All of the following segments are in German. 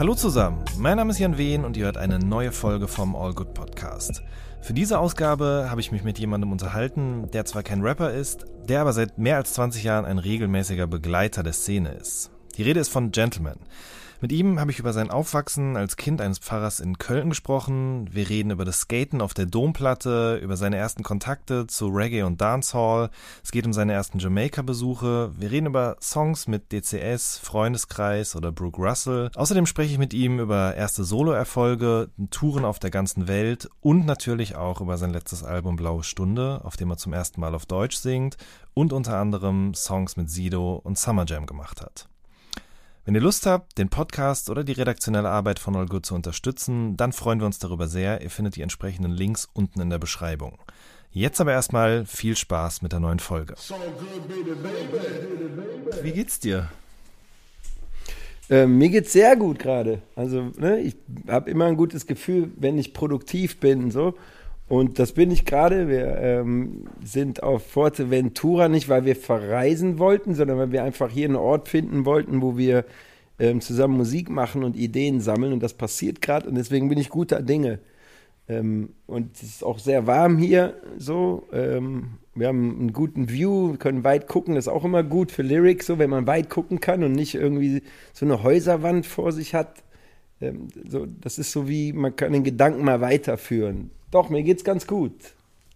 Hallo zusammen, mein Name ist Jan Wehn und ihr hört eine neue Folge vom All Good Podcast. Für diese Ausgabe habe ich mich mit jemandem unterhalten, der zwar kein Rapper ist, der aber seit mehr als 20 Jahren ein regelmäßiger Begleiter der Szene ist. Die Rede ist von Gentleman. Mit ihm habe ich über sein Aufwachsen als Kind eines Pfarrers in Köln gesprochen. Wir reden über das Skaten auf der Domplatte, über seine ersten Kontakte zu Reggae und Dancehall. Es geht um seine ersten Jamaika-Besuche. Wir reden über Songs mit DCS, Freundeskreis oder Brooke Russell. Außerdem spreche ich mit ihm über erste Solo-Erfolge, Touren auf der ganzen Welt und natürlich auch über sein letztes Album Blaue Stunde, auf dem er zum ersten Mal auf Deutsch singt und unter anderem Songs mit Sido und Summer Jam gemacht hat. Wenn ihr Lust habt, den Podcast oder die redaktionelle Arbeit von All Good zu unterstützen, dann freuen wir uns darüber sehr. Ihr findet die entsprechenden Links unten in der Beschreibung. Jetzt aber erstmal viel Spaß mit der neuen Folge. Wie geht's dir? Ähm, mir geht's sehr gut gerade. Also ne, ich habe immer ein gutes Gefühl, wenn ich produktiv bin so. Und das bin ich gerade. Wir ähm, sind auf Forteventura nicht, weil wir verreisen wollten, sondern weil wir einfach hier einen Ort finden wollten, wo wir ähm, zusammen Musik machen und Ideen sammeln. Und das passiert gerade. Und deswegen bin ich guter Dinge. Ähm, und es ist auch sehr warm hier. So, ähm, wir haben einen guten View, können weit gucken. Das ist auch immer gut für Lyrics, so wenn man weit gucken kann und nicht irgendwie so eine Häuserwand vor sich hat. Ähm, so, das ist so wie man kann den Gedanken mal weiterführen. Doch, mir geht's ganz gut.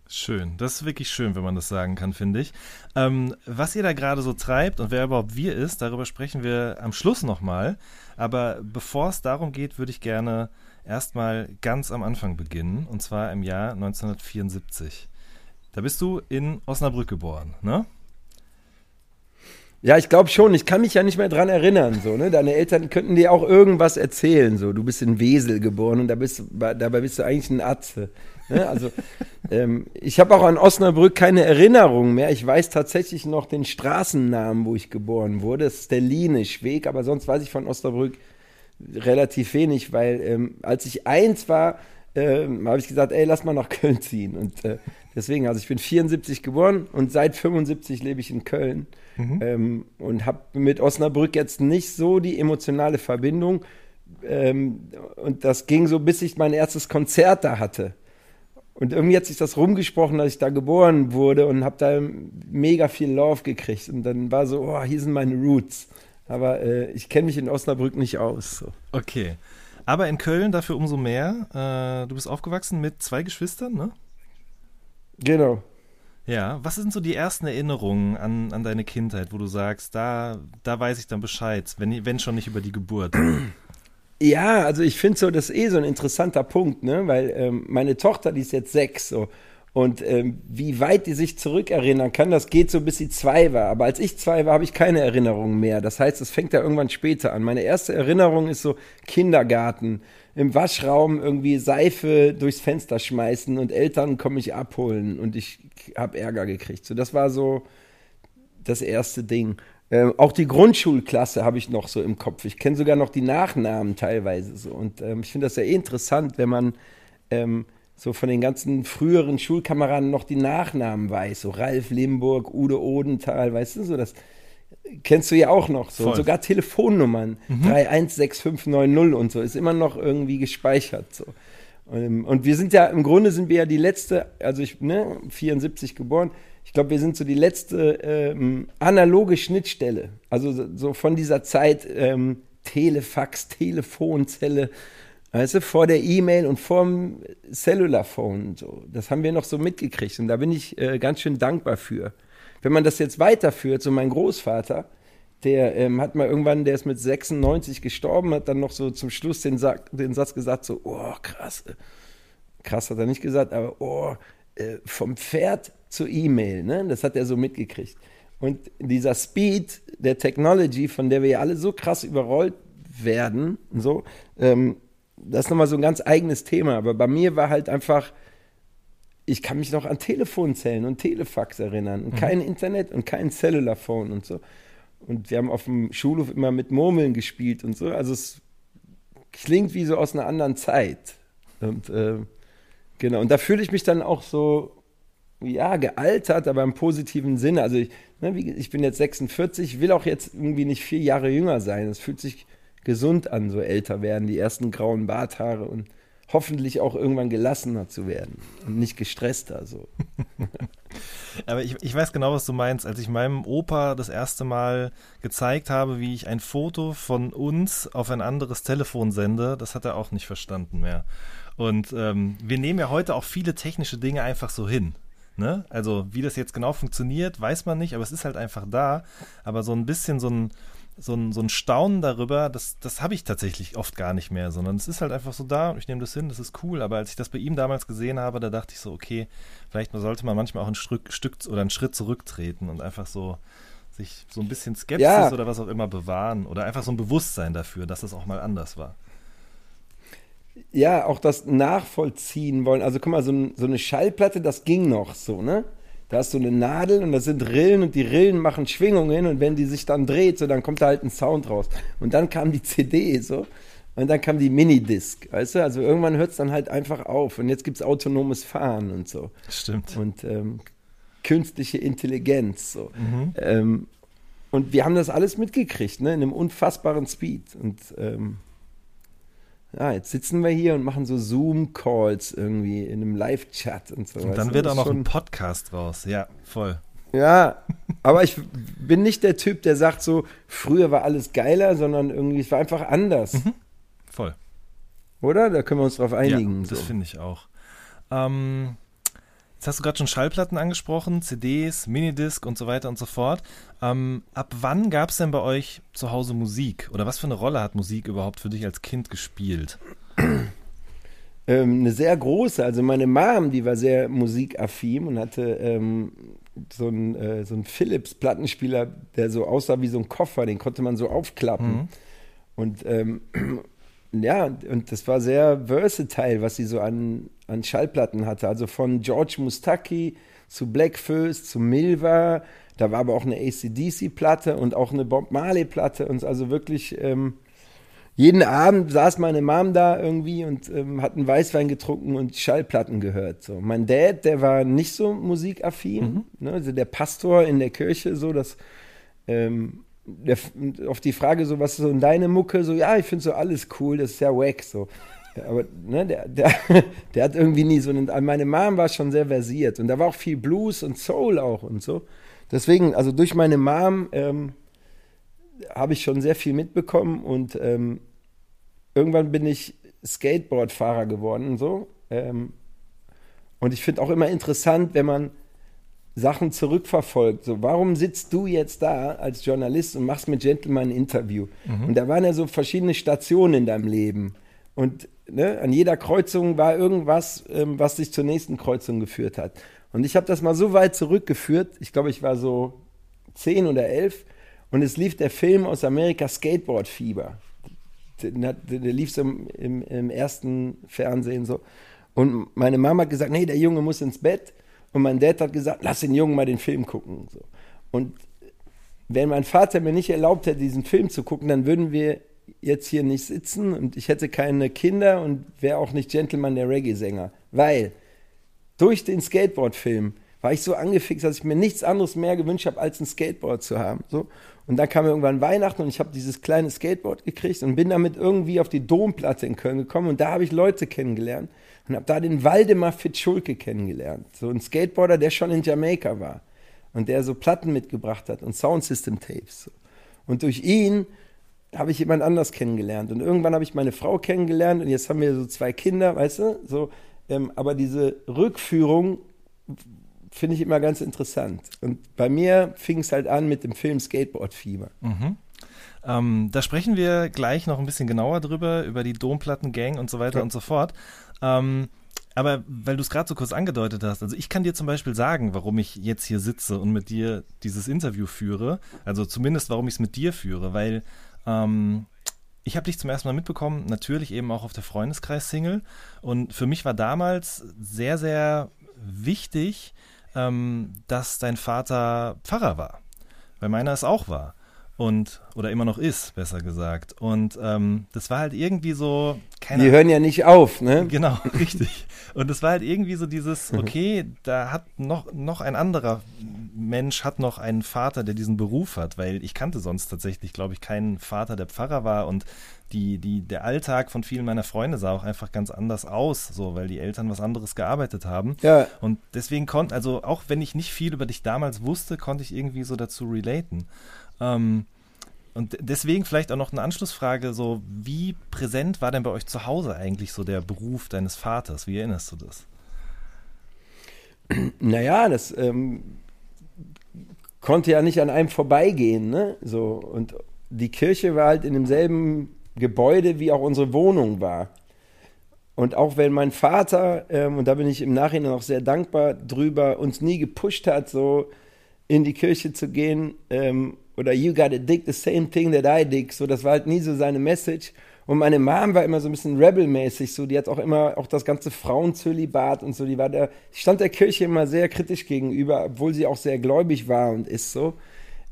Schön, das ist wirklich schön, wenn man das sagen kann, finde ich. Ähm, was ihr da gerade so treibt und wer überhaupt wir ist, darüber sprechen wir am Schluss nochmal. Aber bevor es darum geht, würde ich gerne erstmal ganz am Anfang beginnen, und zwar im Jahr 1974. Da bist du in Osnabrück geboren, ne? Ja, ich glaube schon. Ich kann mich ja nicht mehr dran erinnern. So, ne? Deine Eltern könnten dir auch irgendwas erzählen. So, du bist in Wesel geboren und da bist, dabei bist du eigentlich ein Atze. Ne? Also, ähm, ich habe auch an Osnabrück keine Erinnerung mehr. Ich weiß tatsächlich noch den Straßennamen, wo ich geboren wurde. Das ist der Lienischweg, aber sonst weiß ich von Osnabrück relativ wenig, weil ähm, als ich eins war, ähm, habe ich gesagt, ey, lass mal nach Köln ziehen. Und äh, deswegen, also ich bin 74 geboren und seit 75 lebe ich in Köln. Mhm. Ähm, und habe mit Osnabrück jetzt nicht so die emotionale Verbindung. Ähm, und das ging so, bis ich mein erstes Konzert da hatte. Und irgendwie hat sich das rumgesprochen, dass ich da geboren wurde und habe da mega viel Love gekriegt. Und dann war so, oh, hier sind meine Roots. Aber äh, ich kenne mich in Osnabrück nicht aus. So. Okay. Aber in Köln dafür umso mehr. Äh, du bist aufgewachsen mit zwei Geschwistern, ne? Genau. Ja, was sind so die ersten Erinnerungen an, an deine Kindheit, wo du sagst, da, da weiß ich dann Bescheid, wenn, wenn schon nicht über die Geburt? Ja, also ich finde so, das ist eh so ein interessanter Punkt, ne? Weil ähm, meine Tochter, die ist jetzt sechs so. Und ähm, wie weit die sich zurückerinnern kann, das geht so, bis sie zwei war. Aber als ich zwei war, habe ich keine Erinnerungen mehr. Das heißt, es fängt ja irgendwann später an. Meine erste Erinnerung ist so Kindergarten im Waschraum irgendwie Seife durchs Fenster schmeißen und Eltern kommen mich abholen und ich habe Ärger gekriegt. So, das war so das erste Ding. Ähm, auch die Grundschulklasse habe ich noch so im Kopf. Ich kenne sogar noch die Nachnamen teilweise so. Und ähm, ich finde das eh interessant, wenn man ähm, so von den ganzen früheren Schulkameraden noch die Nachnamen weiß. So Ralf Limburg, Udo Odenthal, weißt du, so das kennst du ja auch noch so. Und sogar Telefonnummern. Mhm. 316590 und so. Ist immer noch irgendwie gespeichert. So. Und, und, wir sind ja, im Grunde sind wir ja die letzte, also ich, ne, 74 geboren. Ich glaube, wir sind so die letzte ähm, analoge Schnittstelle. Also so, so von dieser Zeit ähm, Telefax, Telefonzelle, weißt du, vor der E-Mail und vorm Cellularphone. So. Das haben wir noch so mitgekriegt und da bin ich äh, ganz schön dankbar für. Wenn man das jetzt weiterführt, so mein Großvater, der ähm, hat mal irgendwann, der ist mit 96 gestorben, hat dann noch so zum Schluss den, Sa den Satz gesagt, so, oh, krass. Krass hat er nicht gesagt, aber oh, äh, vom Pferd zur E-Mail, ne? Das hat er so mitgekriegt. Und dieser Speed der Technology, von der wir ja alle so krass überrollt werden, so, ähm, das ist nochmal so ein ganz eigenes Thema. Aber bei mir war halt einfach ich kann mich noch an Telefonzellen und Telefax erinnern und Mhm. kein Internet und kein Cellularphone und so. Und wir haben auf dem Schulhof immer mit Murmeln gespielt und so. Also es klingt wie so aus einer anderen Zeit. Und äh, genau, und da fühle ich mich dann auch so, ja, gealtert, aber im positiven Sinne. Also ich, ne, wie, ich bin jetzt 46, will auch jetzt irgendwie nicht vier Jahre jünger sein. Es fühlt sich gesund an, so älter werden, die ersten grauen Barthaare und hoffentlich auch irgendwann gelassener zu werden und nicht gestresster. So. Aber ich, ich weiß genau, was du meinst. Als ich meinem Opa das erste Mal gezeigt habe, wie ich ein Foto von uns auf ein anderes Telefon sende, das hat er auch nicht verstanden mehr. Und ähm, wir nehmen ja heute auch viele technische Dinge einfach so hin. Ne? Also wie das jetzt genau funktioniert, weiß man nicht, aber es ist halt einfach da. Aber so ein bisschen so ein, so ein, so ein Staunen darüber, das, das habe ich tatsächlich oft gar nicht mehr, sondern es ist halt einfach so da und ich nehme das hin, das ist cool. Aber als ich das bei ihm damals gesehen habe, da dachte ich so, okay, vielleicht sollte man manchmal auch ein Stück, Stück oder einen Schritt zurücktreten und einfach so sich so ein bisschen Skepsis Ja. oder was auch immer bewahren oder einfach so ein Bewusstsein dafür, dass das auch mal anders war. Ja, auch das nachvollziehen wollen. Also guck mal, so, so eine Schallplatte, das ging noch so, ne? Da hast du eine Nadel und da sind Rillen und die Rillen machen Schwingungen und wenn die sich dann dreht, so dann kommt da halt ein Sound raus. Und dann kam die CD so und dann kam die Minidisc, weißt du? Also irgendwann hört es dann halt einfach auf und jetzt gibt es autonomes Fahren und so. Stimmt. und ähm, künstliche Intelligenz. So. Ähm, und wir haben das alles mitgekriegt, ne, in einem unfassbaren Speed. Und ähm, ja, jetzt sitzen wir hier und machen so Zoom-Calls irgendwie in einem Live-Chat und so. Und dann wird auch noch ist ein schon- Podcast raus. Ja, voll. Ja, aber ich bin nicht der Typ, der sagt so, früher war alles geiler, sondern irgendwie, es war einfach anders. Voll. Oder? Da können wir uns drauf einigen. Ja, das so. finde ich auch. Ähm, jetzt hast du gerade schon Schallplatten angesprochen, CDs, Minidisc und so weiter und so fort. Ähm, ab wann gab es denn bei euch zu Hause Musik? Oder was für eine Rolle hat Musik überhaupt für dich als Kind gespielt? Ähm, eine sehr große. Also meine Mom, die war sehr musikaffin und hatte ähm, so einen äh, so einen Philips-Plattenspieler, der so aussah wie so ein Koffer, den konnte man so aufklappen. Und ähm, ja, und das war sehr versatile, was sie so an, an Schallplatten hatte. Also von George Mustaki zu Black Föß zu Milva. Da war aber auch eine ACDC-Platte und auch eine Bob Marley-Platte. Und also wirklich ähm, jeden Abend saß meine Mom da irgendwie und ähm, hat einen Weißwein getrunken und Schallplatten gehört. So. Mein Dad, der war nicht so musikaffin, ne? also der Pastor in der Kirche, so dass ähm, der, auf die Frage so, was ist so in deine Mucke, so ja, ich finde so alles cool, das ist ja wack, so. Ja, aber ne, der, der, der hat irgendwie nie so einen, meine Mom war schon sehr versiert und da war auch viel Blues und Soul auch und so. Deswegen, also durch meine Mom ähm, habe ich schon sehr viel mitbekommen und ähm, irgendwann bin ich Skateboardfahrer geworden und so. Ähm, und ich finde auch immer interessant, wenn man Sachen zurückverfolgt. So, warum sitzt du jetzt da als Journalist und machst mit Gentleman ein Interview? Und da waren ja so verschiedene Stationen in deinem Leben. Und ne, an jeder Kreuzung war irgendwas, ähm, was dich zur nächsten Kreuzung geführt hat. Und ich habe das mal so weit zurückgeführt. Ich glaube, ich war so zehn oder elf. Und es lief der Film aus Amerika Skateboard Fieber. Der, der lief so im, im, ersten Fernsehen so. Und meine Mama hat gesagt, nee, der Junge muss ins Bett. Und mein Dad hat gesagt, lass den Jungen mal den Film gucken. Und wenn mein Vater mir nicht erlaubt hätte, diesen Film zu gucken, dann würden wir jetzt hier nicht sitzen und ich hätte keine Kinder und wäre auch nicht Gentleman der Reggae-Sänger. Weil durch den Skateboard-Film war ich so angefixt, dass ich mir nichts anderes mehr gewünscht habe, als ein Skateboard zu haben. So. Und dann kam irgendwann Weihnachten und ich habe dieses kleine Skateboard gekriegt und bin damit irgendwie auf die Domplatte in Köln gekommen und da habe ich Leute kennengelernt und habe da den Waldemar Fitzschulke kennengelernt. So ein Skateboarder, der schon in Jamaika war und der so Platten mitgebracht hat und Soundsystem-Tapes. So. Und durch ihn habe ich jemand anders kennengelernt. Und irgendwann habe ich meine Frau kennengelernt und jetzt haben wir so zwei Kinder, weißt du? So, ähm, aber diese Rückführung finde ich immer ganz interessant. Und bei mir fing es halt an mit dem Film Skateboard-Fieber. Ähm, da sprechen wir gleich noch ein bisschen genauer drüber, über die Domplattengang und so weiter Ja. und so fort. Ähm, aber weil du es gerade so kurz angedeutet hast, also ich kann dir zum Beispiel sagen, warum ich jetzt hier sitze und mit dir dieses Interview führe. Also zumindest, warum ich es mit dir führe, weil ähm, ich habe dich zum ersten Mal mitbekommen, natürlich eben auch auf der Freundeskreis-Single. Und für mich war damals sehr, sehr wichtig, ähm, dass dein Vater Pfarrer war. Weil meiner es auch war und oder immer noch ist, besser gesagt. Und ähm, das war halt irgendwie so. Keine Die hören ja nicht auf, ne? Genau, richtig. Und es war halt irgendwie so dieses, mhm. okay, da hat noch, noch ein anderer Mensch hat noch einen Vater, der diesen Beruf hat, weil ich kannte sonst tatsächlich, glaube ich, keinen Vater, der Pfarrer war und die, die, der Alltag von vielen meiner Freunde sah auch einfach ganz anders aus, so, weil die Eltern was anderes gearbeitet haben. Ja. Und deswegen konnte, also auch wenn ich nicht viel über dich damals wusste, konnte ich irgendwie so dazu relaten. Ähm, und deswegen vielleicht auch noch eine Anschlussfrage: so, wie präsent war denn bei euch zu Hause eigentlich so der Beruf deines Vaters? Wie erinnerst du das? Naja, das ähm, konnte ja nicht an einem vorbeigehen, ne? So, und die Kirche war halt in demselben Gebäude, wie auch unsere Wohnung war. Und auch wenn mein Vater, ähm, und da bin ich im Nachhinein auch sehr dankbar drüber, uns nie gepusht hat, so in die Kirche zu gehen ähm, oder you gotta dig the same thing that I dig. So, das war halt nie so seine Message. Und meine Mom war immer so ein bisschen rebelmäßig, so, die hat auch immer auch das ganze Frauenzölibat und so, die war der, stand der Kirche immer sehr kritisch gegenüber, obwohl sie auch sehr gläubig war und ist so.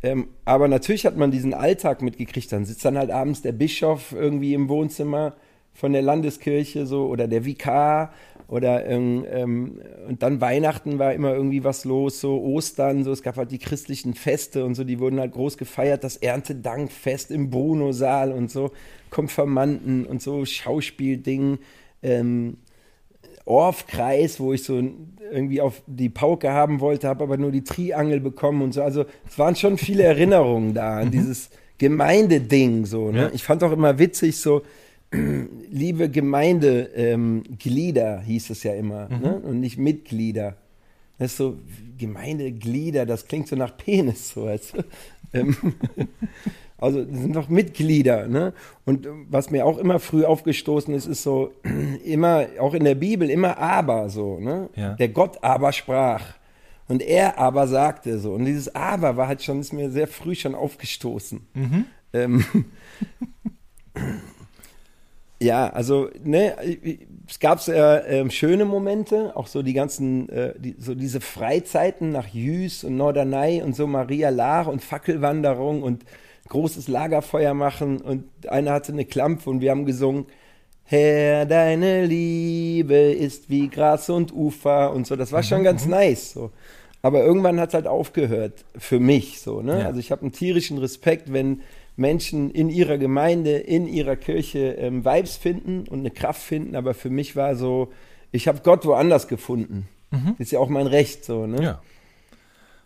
Ähm, aber natürlich hat man diesen Alltag mitgekriegt. Dann sitzt dann halt abends der Bischof irgendwie im Wohnzimmer von der Landeskirche so oder der Vikar oder ähm, ähm, und dann Weihnachten war immer irgendwie was los, so Ostern, so es gab halt die christlichen Feste und so, die wurden halt groß gefeiert, das Erntedankfest im Bruno-Saal und so, Konfirmanden und so Schauspielding, ähm, Orfkreis, wo ich so irgendwie auf die Pauke haben wollte, habe aber nur die Triangel bekommen und so. Also es waren schon viele Erinnerungen da an mhm. dieses Gemeindeding so. Ne? Ja. Ich fand auch immer witzig so, liebe Gemeindeglieder ähm, hieß es ja immer mhm. ne? und nicht Mitglieder. Das ist so, Gemeindeglieder, das klingt so nach Penis, so als, ähm, also sind doch Mitglieder. Ne? Und was mir auch immer früh aufgestoßen ist, ist so, immer, auch in der Bibel, immer aber so. Ne? Ja. Der Gott aber sprach. Und er aber sagte so. Und dieses aber war halt schon, ist mir sehr früh schon aufgestoßen. Mhm. Ähm, Ja, also ne, es gab sehr äh, schöne Momente, auch so die ganzen, äh, die, so diese Freizeiten nach Jüs und Norderney und so Maria Lahr und Fackelwanderung und großes Lagerfeuer machen und einer hatte eine Klampfe und wir haben gesungen, Herr, deine Liebe ist wie Gras und Ufer und so. Das war schon mhm, ganz mhm. nice. So. Aber irgendwann hat es halt aufgehört für mich so. Ne? Ja. Also ich habe einen tierischen Respekt, wenn Menschen in ihrer Gemeinde, in ihrer Kirche ähm, Vibes finden und eine Kraft finden. Aber für mich war so, ich habe Gott woanders gefunden. Mhm. Ist ja auch mein Recht so, ne? Ja,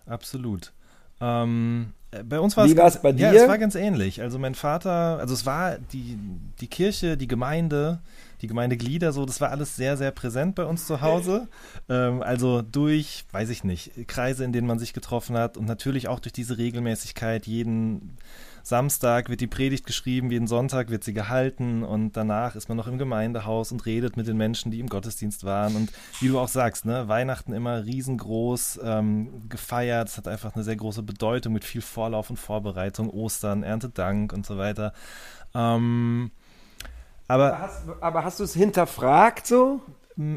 absolut. Ähm, äh, bei uns war Wie es bei dir? Ja, es war ganz ähnlich. Also mein Vater, also es war die, die Kirche, die Gemeinde, die Gemeindeglieder, so, das war alles sehr, sehr präsent bei uns zu Hause. Ähm, also durch, weiß ich nicht, Kreise, in denen man sich getroffen hat und natürlich auch durch diese Regelmäßigkeit, jeden Samstag wird die Predigt geschrieben, jeden Sonntag wird sie gehalten und danach ist man noch im Gemeindehaus und redet mit den Menschen, die im Gottesdienst waren. Und wie du auch sagst, ne, Weihnachten immer riesengroß ähm, gefeiert. Es hat einfach eine sehr große Bedeutung mit viel Vorlauf und Vorbereitung, Ostern, Erntedank und so weiter. Ähm, aber, aber hast, aber hast du es hinterfragt so?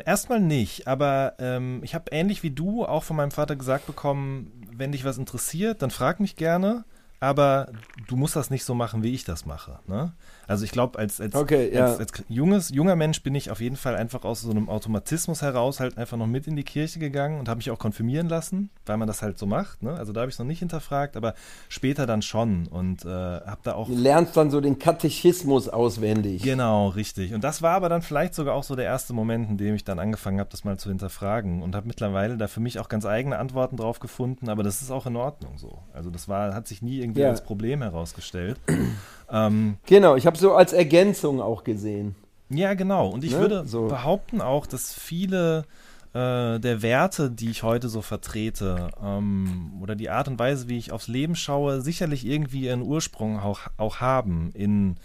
Erstmal nicht, aber ähm, ich habe ähnlich wie du auch von meinem Vater gesagt bekommen, wenn dich was interessiert, dann frag mich gerne aber du musst das nicht so machen, wie ich das mache. Ne? Also ich glaube, als, als, okay, ja. als, als, junges, junger Mensch bin ich auf jeden Fall einfach aus so einem Automatismus heraus halt einfach noch mit in die Kirche gegangen und habe mich auch konfirmieren lassen, weil man das halt so macht. Ne? Also da habe ich es noch nicht hinterfragt, aber später dann schon und äh, habe da auch. Du lernst dann so den Katechismus auswendig. Genau, richtig. Und das war aber dann vielleicht sogar auch so der erste Moment, in dem ich dann angefangen habe, das mal zu hinterfragen und habe mittlerweile da für mich auch ganz eigene Antworten drauf gefunden, aber das ist auch in Ordnung so. Also das war, hat sich nie irgendwie ja. als Problem herausgestellt. Ähm, genau, ich habe so als Ergänzung auch gesehen. Ja, genau. Und ich ne? würde so. behaupten auch, dass viele äh, der Werte, die ich heute so vertrete, ähm, oder die Art und Weise, wie ich aufs Leben schaue, sicherlich irgendwie ihren Ursprung auch, auch haben in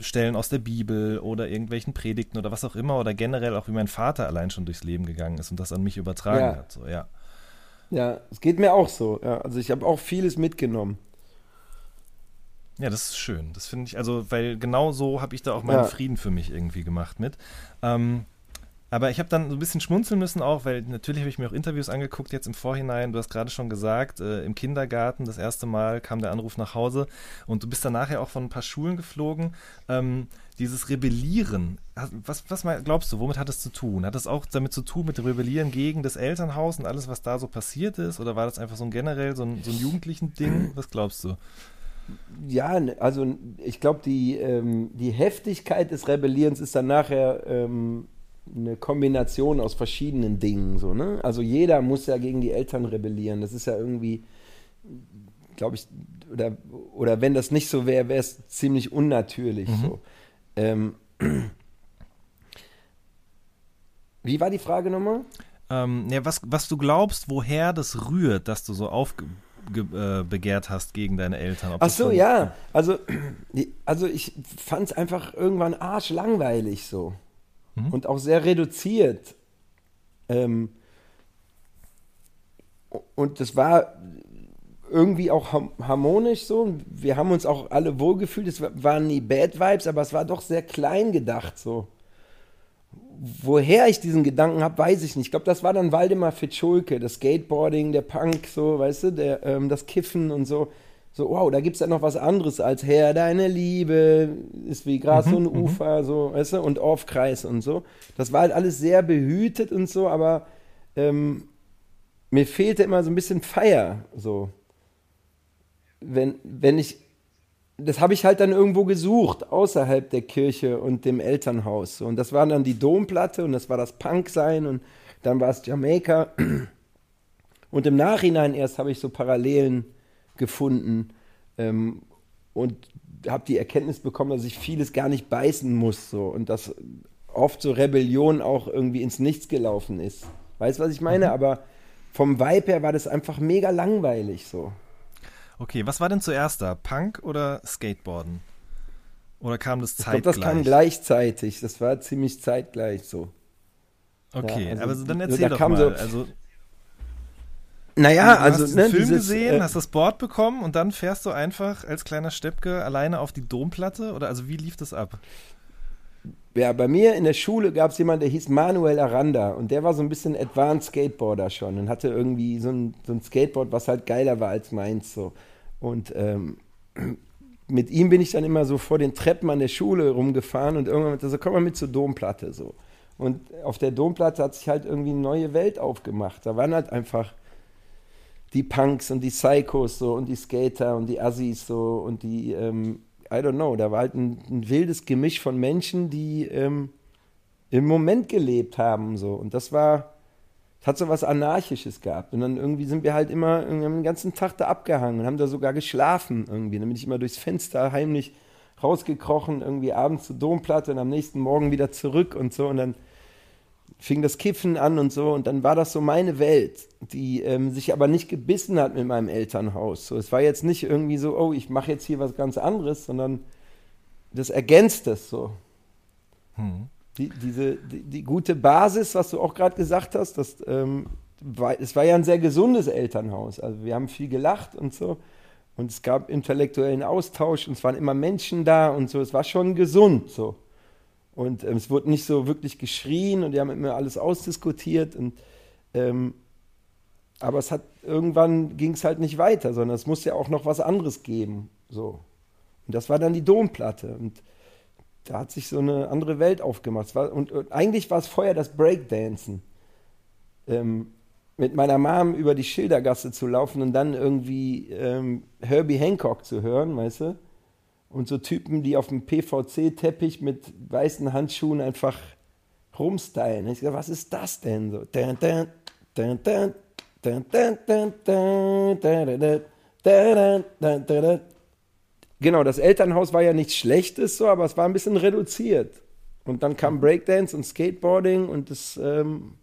Stellen aus der Bibel oder irgendwelchen Predigten oder was auch immer oder generell auch wie mein Vater allein schon durchs Leben gegangen ist und das an mich übertragen ja. hat. So, ja. ja, es geht mir auch so. Ja. Also ich habe auch vieles mitgenommen. Ja, das ist schön. Das finde ich, also, weil genau so habe ich da auch meinen ja. Frieden für mich irgendwie gemacht mit. Ähm, Aber ich habe dann so ein bisschen schmunzeln müssen auch, weil natürlich habe ich mir auch Interviews angeguckt jetzt im Vorhinein. Du hast gerade schon gesagt, äh, im Kindergarten das erste Mal kam der Anruf nach Hause und du bist dann nachher auch von ein paar Schulen geflogen. Ähm, dieses Rebellieren, was, was glaubst du, womit hat es zu tun? Hat es auch damit zu tun mit dem Rebellieren gegen das Elternhaus und alles, was da so passiert ist? Oder war das einfach so ein generell so ein, so ein jugendlichen Ding? Was glaubst du? Ja, also ich glaube, die, ähm, die Heftigkeit des Rebellierens ist dann nachher ähm, eine Kombination aus verschiedenen Dingen. So, ne? Also jeder muss ja gegen die Eltern rebellieren. Das ist ja irgendwie, glaube ich, oder, oder wenn das nicht so wäre, wäre es ziemlich unnatürlich. Mhm. So. Ähm, wie war die Frage nochmal? Ähm, ja, was, was du glaubst, woher das rührt, dass du so aufbegehrt äh, hast gegen deine Eltern. Ach so, ja. Also, also ich fand es einfach irgendwann arschlangweilig so. Mhm. Und auch sehr reduziert. Ähm, und das war irgendwie auch harmonisch so. Wir haben uns auch alle wohlgefühlt. Es waren nie Bad Vibes, aber es war doch sehr klein gedacht so. Woher ich diesen Gedanken habe, weiß ich nicht. Ich glaube, das war dann Waldemar Fitschulke, das Skateboarding, der Punk, so, weißt du, der, ähm, das Kiffen und so. So, wow, da gibt es ja noch was anderes als Herr, deine Liebe, ist wie Gras mhm, und mhm. Ufer, so, weißt du, und Aufkreis und so. Das war halt alles sehr behütet und so, aber ähm, mir fehlte immer so ein bisschen Feier, so wenn, wenn ich, das habe ich halt dann irgendwo gesucht, außerhalb der Kirche und dem Elternhaus. Und das war dann die Domplatte und das war das Punk-Sein und dann war es Jamaika. Und im Nachhinein erst habe ich so Parallelen gefunden ähm, und habe die Erkenntnis bekommen, dass ich vieles gar nicht beißen muss so und dass oft so Rebellion auch irgendwie ins Nichts gelaufen ist. Weißt du, was ich meine? Mhm. Aber vom Vibe her war das einfach mega langweilig so. Okay, was war denn zuerst da? Punk oder Skateboarden? Oder kam das zeitgleich? Ich glaube, das kam gleichzeitig. Das war ziemlich zeitgleich so. Okay, ja, also, aber dann erzähl da doch mal. So, also, naja, du also hast ne, den Film dieses, gesehen, äh, hast das Board bekommen und dann fährst du einfach als kleiner Steppke alleine auf die Domplatte oder also wie lief das ab? Ja, bei mir in der Schule gab es jemanden, der hieß Manuel Aranda und der war so ein bisschen Advanced Skateboarder schon und hatte irgendwie so ein, so ein Skateboard, was halt geiler war als meins so. Und ähm, mit ihm bin ich dann immer so vor den Treppen an der Schule rumgefahren und irgendwann meinte er so, komm mal mit zur Domplatte so. Und auf der Domplatte hat sich halt irgendwie eine neue Welt aufgemacht. Da waren halt einfach die Punks und die Psychos so und die Skater und die Assis so und die, ähm, I don't know, da war halt ein, ein wildes Gemisch von Menschen, die ähm, im Moment gelebt haben so. Und das war, es hat so was Anarchisches gehabt. Und dann irgendwie sind wir halt immer wir haben den ganzen Tag da abgehangen und haben da sogar geschlafen irgendwie. Dann bin ich immer durchs Fenster heimlich rausgekrochen, irgendwie abends zur Domplatte und am nächsten Morgen wieder zurück und so. Und dann fing das Kiffen an und so. Und dann war das so meine Welt, die ähm, sich aber nicht gebissen hat mit meinem Elternhaus. So, es war jetzt nicht irgendwie so, oh, ich mache jetzt hier was ganz anderes, sondern das ergänzt es so. Hm die, diese, die, die, gute Basis, was du auch gerade gesagt hast, das, ähm, war, es war ja ein sehr gesundes Elternhaus. Also wir haben viel gelacht und so. Und es gab intellektuellen Austausch und es waren immer Menschen da und so. Es war schon gesund so. Und ähm, es wurde nicht so wirklich geschrien und die haben immer alles ausdiskutiert. Und, ähm, aber es hat irgendwann ging es halt nicht weiter, sondern es muss ja auch noch was anderes geben. So. Und das war dann die Domplatte. Und da hat sich so eine andere Welt aufgemacht. War, und, und, eigentlich war es vorher das Breakdancen. Ähm, mit meiner Mom über die Schildergasse zu laufen und dann irgendwie ähm, Herbie Hancock zu hören, weißt du? Und so Typen, die auf dem PVC-Teppich mit weißen Handschuhen einfach rumstylen. Ich dachte, was ist das denn so? Genau, das Elternhaus war ja nichts Schlechtes, so, aber es war ein bisschen reduziert. Und dann kam Breakdance und Skateboarding und das ähm,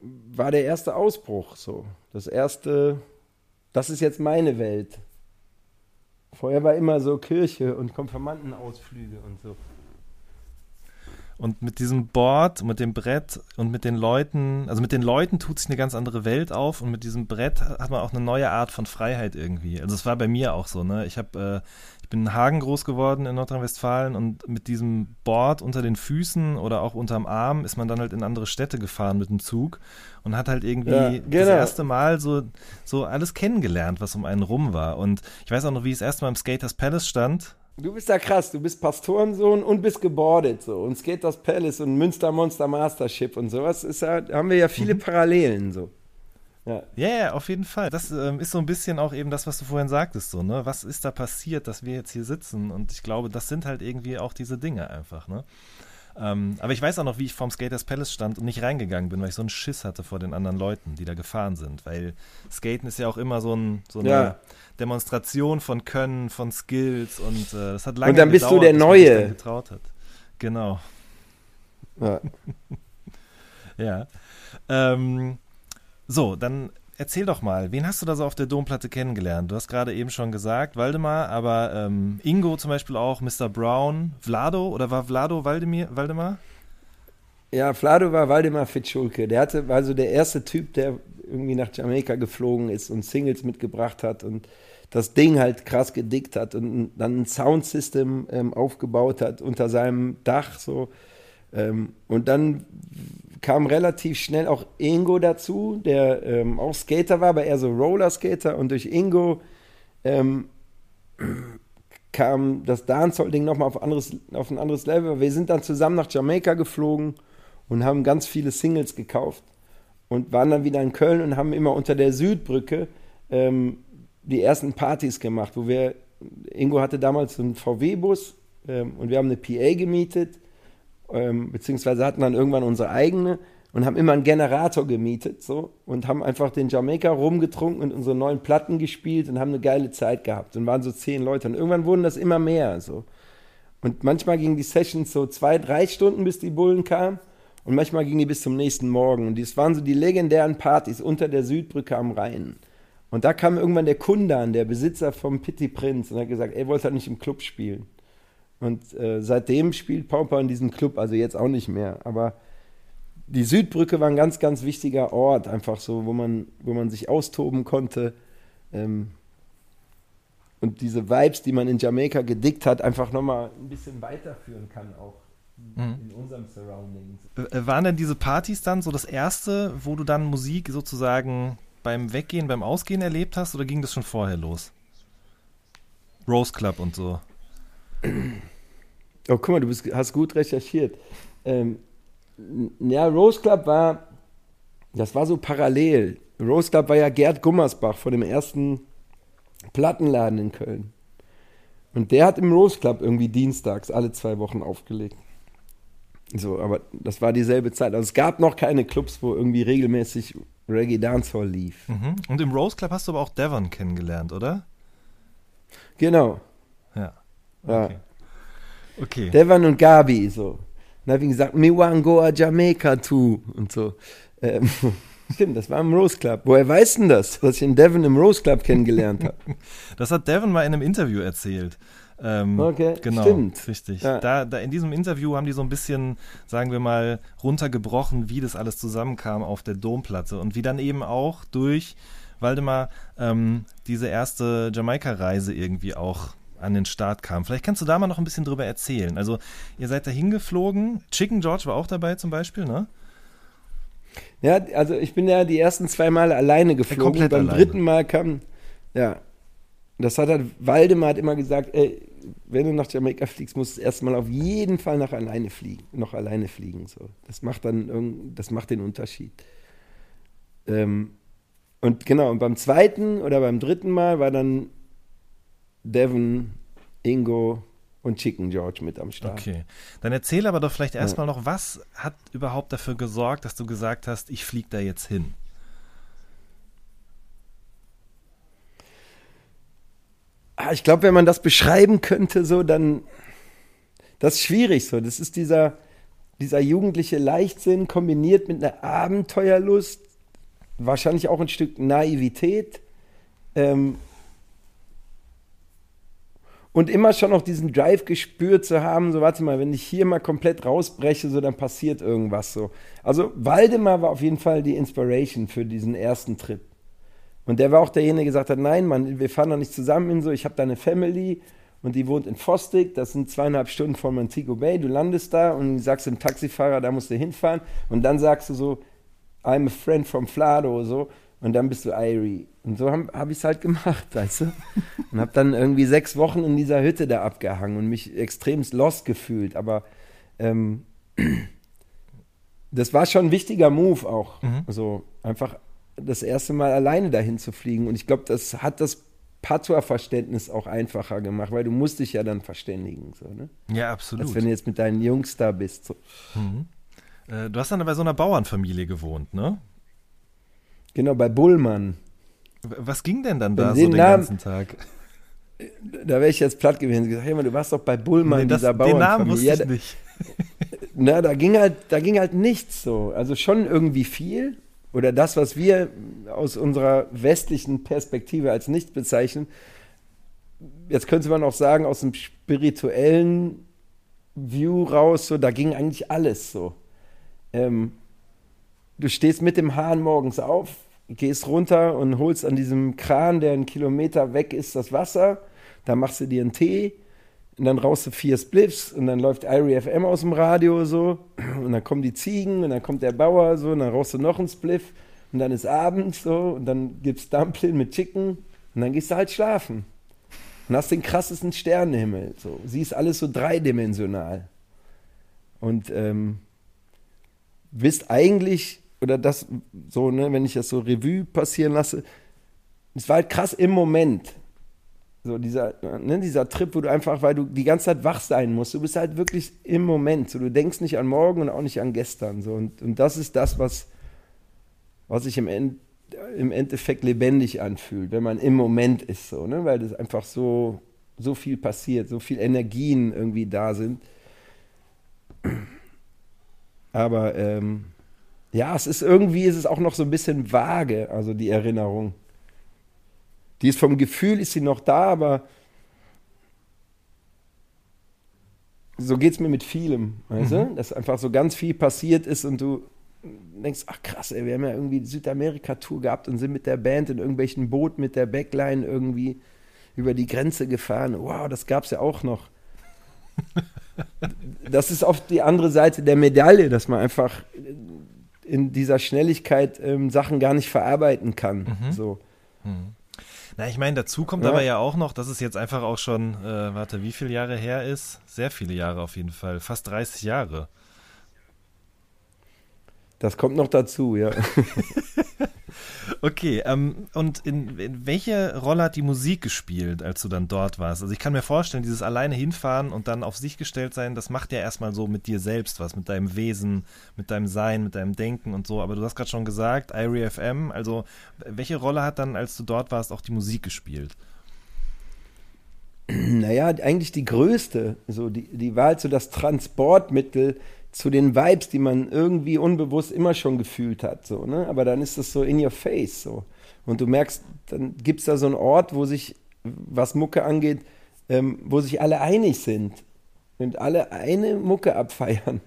war der erste Ausbruch. So. Das erste, das ist jetzt meine Welt. Vorher war immer so Kirche und Konfirmandenausflüge und so. Und mit diesem Board, mit dem Brett und mit den Leuten, also mit den Leuten tut sich eine ganz andere Welt auf und mit diesem Brett hat man auch eine neue Art von Freiheit irgendwie. Also es war bei mir auch so, ne? Ich habe, äh, ich bin in Hagen groß geworden in Nordrhein-Westfalen und mit diesem Board unter den Füßen oder auch unterm Arm ist man dann halt in andere Städte gefahren mit dem Zug und hat halt irgendwie Ja, das genau. erste Mal so, so alles kennengelernt, was um einen rum war. Und ich weiß auch noch, wie ich das erste Mal im Skaters Palace stand Du bist da krass, du bist Pastorensohn und bist gebordet so. Und Skaters Palace und Münster Monster Mastership und sowas ist ja, da haben wir ja viele Parallelen so. Ja. Ja, auf jeden Fall. Das ähm, ist so ein bisschen auch eben das, was du vorhin sagtest, so, ne? Was ist da passiert, dass wir jetzt hier sitzen? Und ich glaube, das sind halt irgendwie auch diese Dinge einfach, ne? Ähm, aber ich weiß auch noch, wie ich vorm Skaters Palace stand und nicht reingegangen bin, weil ich so einen Schiss hatte vor den anderen Leuten, die da gefahren sind. Weil Skaten ist ja auch immer so, ein, so eine Ja. Demonstration von Können, von Skills und äh, das hat lange Und dann bist du gedauert, der man sich Neue. getraut hat. Genau. Ja. Ja. Ähm, so, dann erzähl doch mal, wen hast du da so auf der Domplatte kennengelernt? Du hast gerade eben schon gesagt, Waldemar, aber ähm, Ingo zum Beispiel auch, Mr. Brown, Vlado oder war Vlado Waldemir, Waldemar? Ja, Flado war Waldemar Fitschulke. Der hatte, war so der erste Typ, der irgendwie nach Jamaika geflogen ist und Singles mitgebracht hat und das Ding halt krass gedickt hat und dann ein Soundsystem ähm, aufgebaut hat unter seinem Dach so. Ähm, und dann kam relativ schnell auch Ingo dazu, der ähm, auch Skater war, aber eher so Rollerskater und durch Ingo ähm, kam das Dancehall-Ding nochmal auf, auf ein anderes Level. Wir sind dann zusammen nach Jamaika geflogen und haben ganz viele Singles gekauft und waren dann wieder in Köln und haben immer unter der Südbrücke ähm, die ersten Partys gemacht, wo wir, Ingo hatte damals einen VW-Bus ähm, und wir haben eine PA gemietet, ähm, beziehungsweise hatten dann irgendwann unsere eigene und haben immer einen Generator gemietet so und haben einfach den Jamaika rumgetrunken und unsere neuen Platten gespielt und haben eine geile Zeit gehabt und waren so zehn Leute und irgendwann wurden das immer mehr so. Und manchmal gingen die Sessions so zwei, drei Stunden, bis die Bullen kamen. Und manchmal gingen die bis zum nächsten Morgen. Und das waren so die legendären Partys unter der Südbrücke am Rhein. Und da kam irgendwann der Kundan, der Besitzer vom Pitti Prinz, und hat gesagt, er wollte halt nicht im Club spielen. Und äh, seitdem spielt Pauper in diesem Club, also jetzt auch nicht mehr. Aber die Südbrücke war ein ganz, ganz wichtiger Ort, einfach so, wo man, wo man sich austoben konnte. Ähm, und diese Vibes, die man in Jamaika gedickt hat, einfach nochmal ein bisschen weiterführen kann, auch in unserem Surrounding. Äh, waren denn diese Partys dann so das erste, wo du dann Musik sozusagen beim Weggehen, beim Ausgehen erlebt hast oder ging das schon vorher los? Rose Club und so. Oh, guck mal, du bist, hast gut recherchiert. Ähm, ja, Rose Club war, das war so parallel. Rose Club war ja Gerd Gummersbach von dem ersten Plattenladen in Köln. Und der hat im Rose Club irgendwie dienstags alle zwei Wochen aufgelegt. So, aber das war dieselbe Zeit. Also es gab noch keine Clubs, wo irgendwie regelmäßig Reggae Dancehall lief. Mhm. Und im Rose Club hast du aber auch Devon kennengelernt, oder? Genau. Ja. Ja. Okay. Devan und Gabi, so. Dann habe ich gesagt, me want go a Jamaica too und so. Ähm, stimmt, das war im Rose Club. Woher weißt denn das, dass ich in Devon im Rose Club kennengelernt habe? Das hat Devon mal in einem Interview erzählt. Ähm, Okay, genau, stimmt. richtig. Ja. Da, da in diesem Interview haben die so ein bisschen, sagen wir mal, runtergebrochen, wie das alles zusammenkam auf der Domplatte und wie dann eben auch durch Waldemar ähm, diese erste Jamaika-Reise irgendwie auch an den Start kam. Vielleicht kannst du da mal noch ein bisschen drüber erzählen. Also ihr seid da hingeflogen. Chicken George war auch dabei zum Beispiel, ne? Ja, also ich bin ja die ersten zwei Male alleine geflogen. komplett Beim alleine. dritten Mal kam, ja, das hat halt, Waldemar hat immer gesagt, ey, wenn du nach Jamaika fliegst, musst du erstmal auf jeden Fall nach alleine fliegen, noch alleine fliegen. So. Das macht dann irgend, das macht den Unterschied. Ähm, und genau, und beim zweiten oder beim dritten Mal war dann Devon, Ingo und Chicken George mit am Start. Okay. Dann erzähl aber doch vielleicht erstmal noch, was hat überhaupt dafür gesorgt, dass du gesagt hast, ich fliege da jetzt hin? Ah, Ich glaube, wenn man das beschreiben könnte, so, dann. Das ist schwierig so. Das ist dieser, dieser jugendliche Leichtsinn kombiniert mit einer Abenteuerlust, wahrscheinlich auch ein Stück Naivität. Ähm, Und immer schon noch diesen Drive gespürt zu haben, so warte mal, wenn ich hier mal komplett rausbreche, so dann passiert irgendwas so. Also Waldemar war auf jeden Fall die Inspiration für diesen ersten Trip. Und der war auch derjenige, der gesagt hat, nein, Mann, wir fahren doch nicht zusammen in so, ich habe da eine Family und die wohnt in Fostig, das sind zweieinhalb Stunden von Montego Bay, du landest da und sagst dem Taxifahrer, da musst du hinfahren und dann sagst du so, I'm a friend from Flado, so und dann bist du Irie. Und so habe hab ich es halt gemacht, weißt du? Und habe dann irgendwie sechs Wochen in dieser Hütte da abgehangen und mich extremst lost gefühlt. Aber ähm, das war schon ein wichtiger Move auch. Mhm. Also einfach das erste Mal alleine dahin zu fliegen. Und ich glaube, das hat das Patois-Verständnis auch einfacher gemacht, weil du musst dich ja dann verständigen. So, ne? Ja, absolut. Als wenn du jetzt mit deinen Jungs da bist. So. Mhm. Äh, du hast dann bei so einer Bauernfamilie gewohnt, ne? Genau, bei Bullmann. Was ging denn dann da so den, den Namen, ganzen Tag? Da wäre ich jetzt platt gewesen. Gesagt, hey, du warst doch bei Bullmann, nee, das, dieser Bauernfamilie. Den Namen wusste ich nicht. Na, da ging halt, da ging halt nichts so. Also schon irgendwie viel. Oder das, was wir aus unserer westlichen Perspektive als nichts bezeichnen. Jetzt könnte man auch sagen, aus dem spirituellen View raus, so, da ging eigentlich alles so. Ähm, du stehst mit dem Hahn morgens auf, gehst runter und holst an diesem Kran, der einen Kilometer weg ist, das Wasser. Da machst du dir einen Tee und dann rauchst du vier Spliffs und dann läuft Irie FM aus dem Radio so und dann kommen die Ziegen und dann kommt der Bauer so und dann rauchst du noch einen Spliff und dann ist abends so und dann gibt's Dumpling mit Chicken und dann gehst du halt schlafen und hast den krassesten Sternenhimmel. So siehst alles so dreidimensional und ähm, bist eigentlich oder das so, ne, wenn ich das so Revue passieren lasse, es war halt krass im Moment. So dieser, ne, dieser Trip, wo du einfach, weil du die ganze Zeit wach sein musst, du bist halt wirklich im Moment. So, du denkst nicht an morgen und auch nicht an gestern. So, und, und das ist das, was, was sich im, End, im Endeffekt lebendig anfühlt, wenn man im Moment ist, so, ne? weil das einfach so, so viel passiert, so viel Energien irgendwie da sind. Aber ähm, ja, es ist irgendwie, ist es auch noch so ein bisschen vage, also die Erinnerung. Die ist vom Gefühl, ist sie noch da, aber so geht es mir mit vielem, weißt mhm. du? Dass einfach so ganz viel passiert ist und du denkst, ach krass, ey, wir haben ja irgendwie Südamerika-Tour gehabt und sind mit der Band in irgendwelchen Boot mit der Backline irgendwie über die Grenze gefahren. Wow, das gab es ja auch noch. das ist oft die andere Seite der Medaille, dass man einfach in dieser Schnelligkeit ähm, Sachen gar nicht verarbeiten kann. Mhm. So. Mhm. Na, ich meine, dazu kommt ja. aber ja auch noch, dass es jetzt einfach auch schon, äh, warte, wie viele Jahre her ist? Sehr viele Jahre auf jeden Fall, fast 30 Jahre. Das kommt noch dazu, ja. okay, ähm, und in, in, welche Rolle hat die Musik gespielt, als du dann dort warst? Also ich kann mir vorstellen, dieses alleine hinfahren und dann auf sich gestellt sein, das macht ja erstmal so mit dir selbst was, mit deinem Wesen, mit deinem Sein, mit deinem Denken und so. Aber du hast gerade schon gesagt, Irie FM, also welche Rolle hat dann, als du dort warst, auch die Musik gespielt? Naja, eigentlich die größte. So, die, die war halt so das Transportmittel zu den Vibes, die man irgendwie unbewusst immer schon gefühlt hat. So, ne? Aber dann ist das so in your face. So. Und du merkst, dann gibt es da so einen Ort, wo sich, was Mucke angeht, ähm, wo sich alle einig sind und alle eine Mucke abfeiern.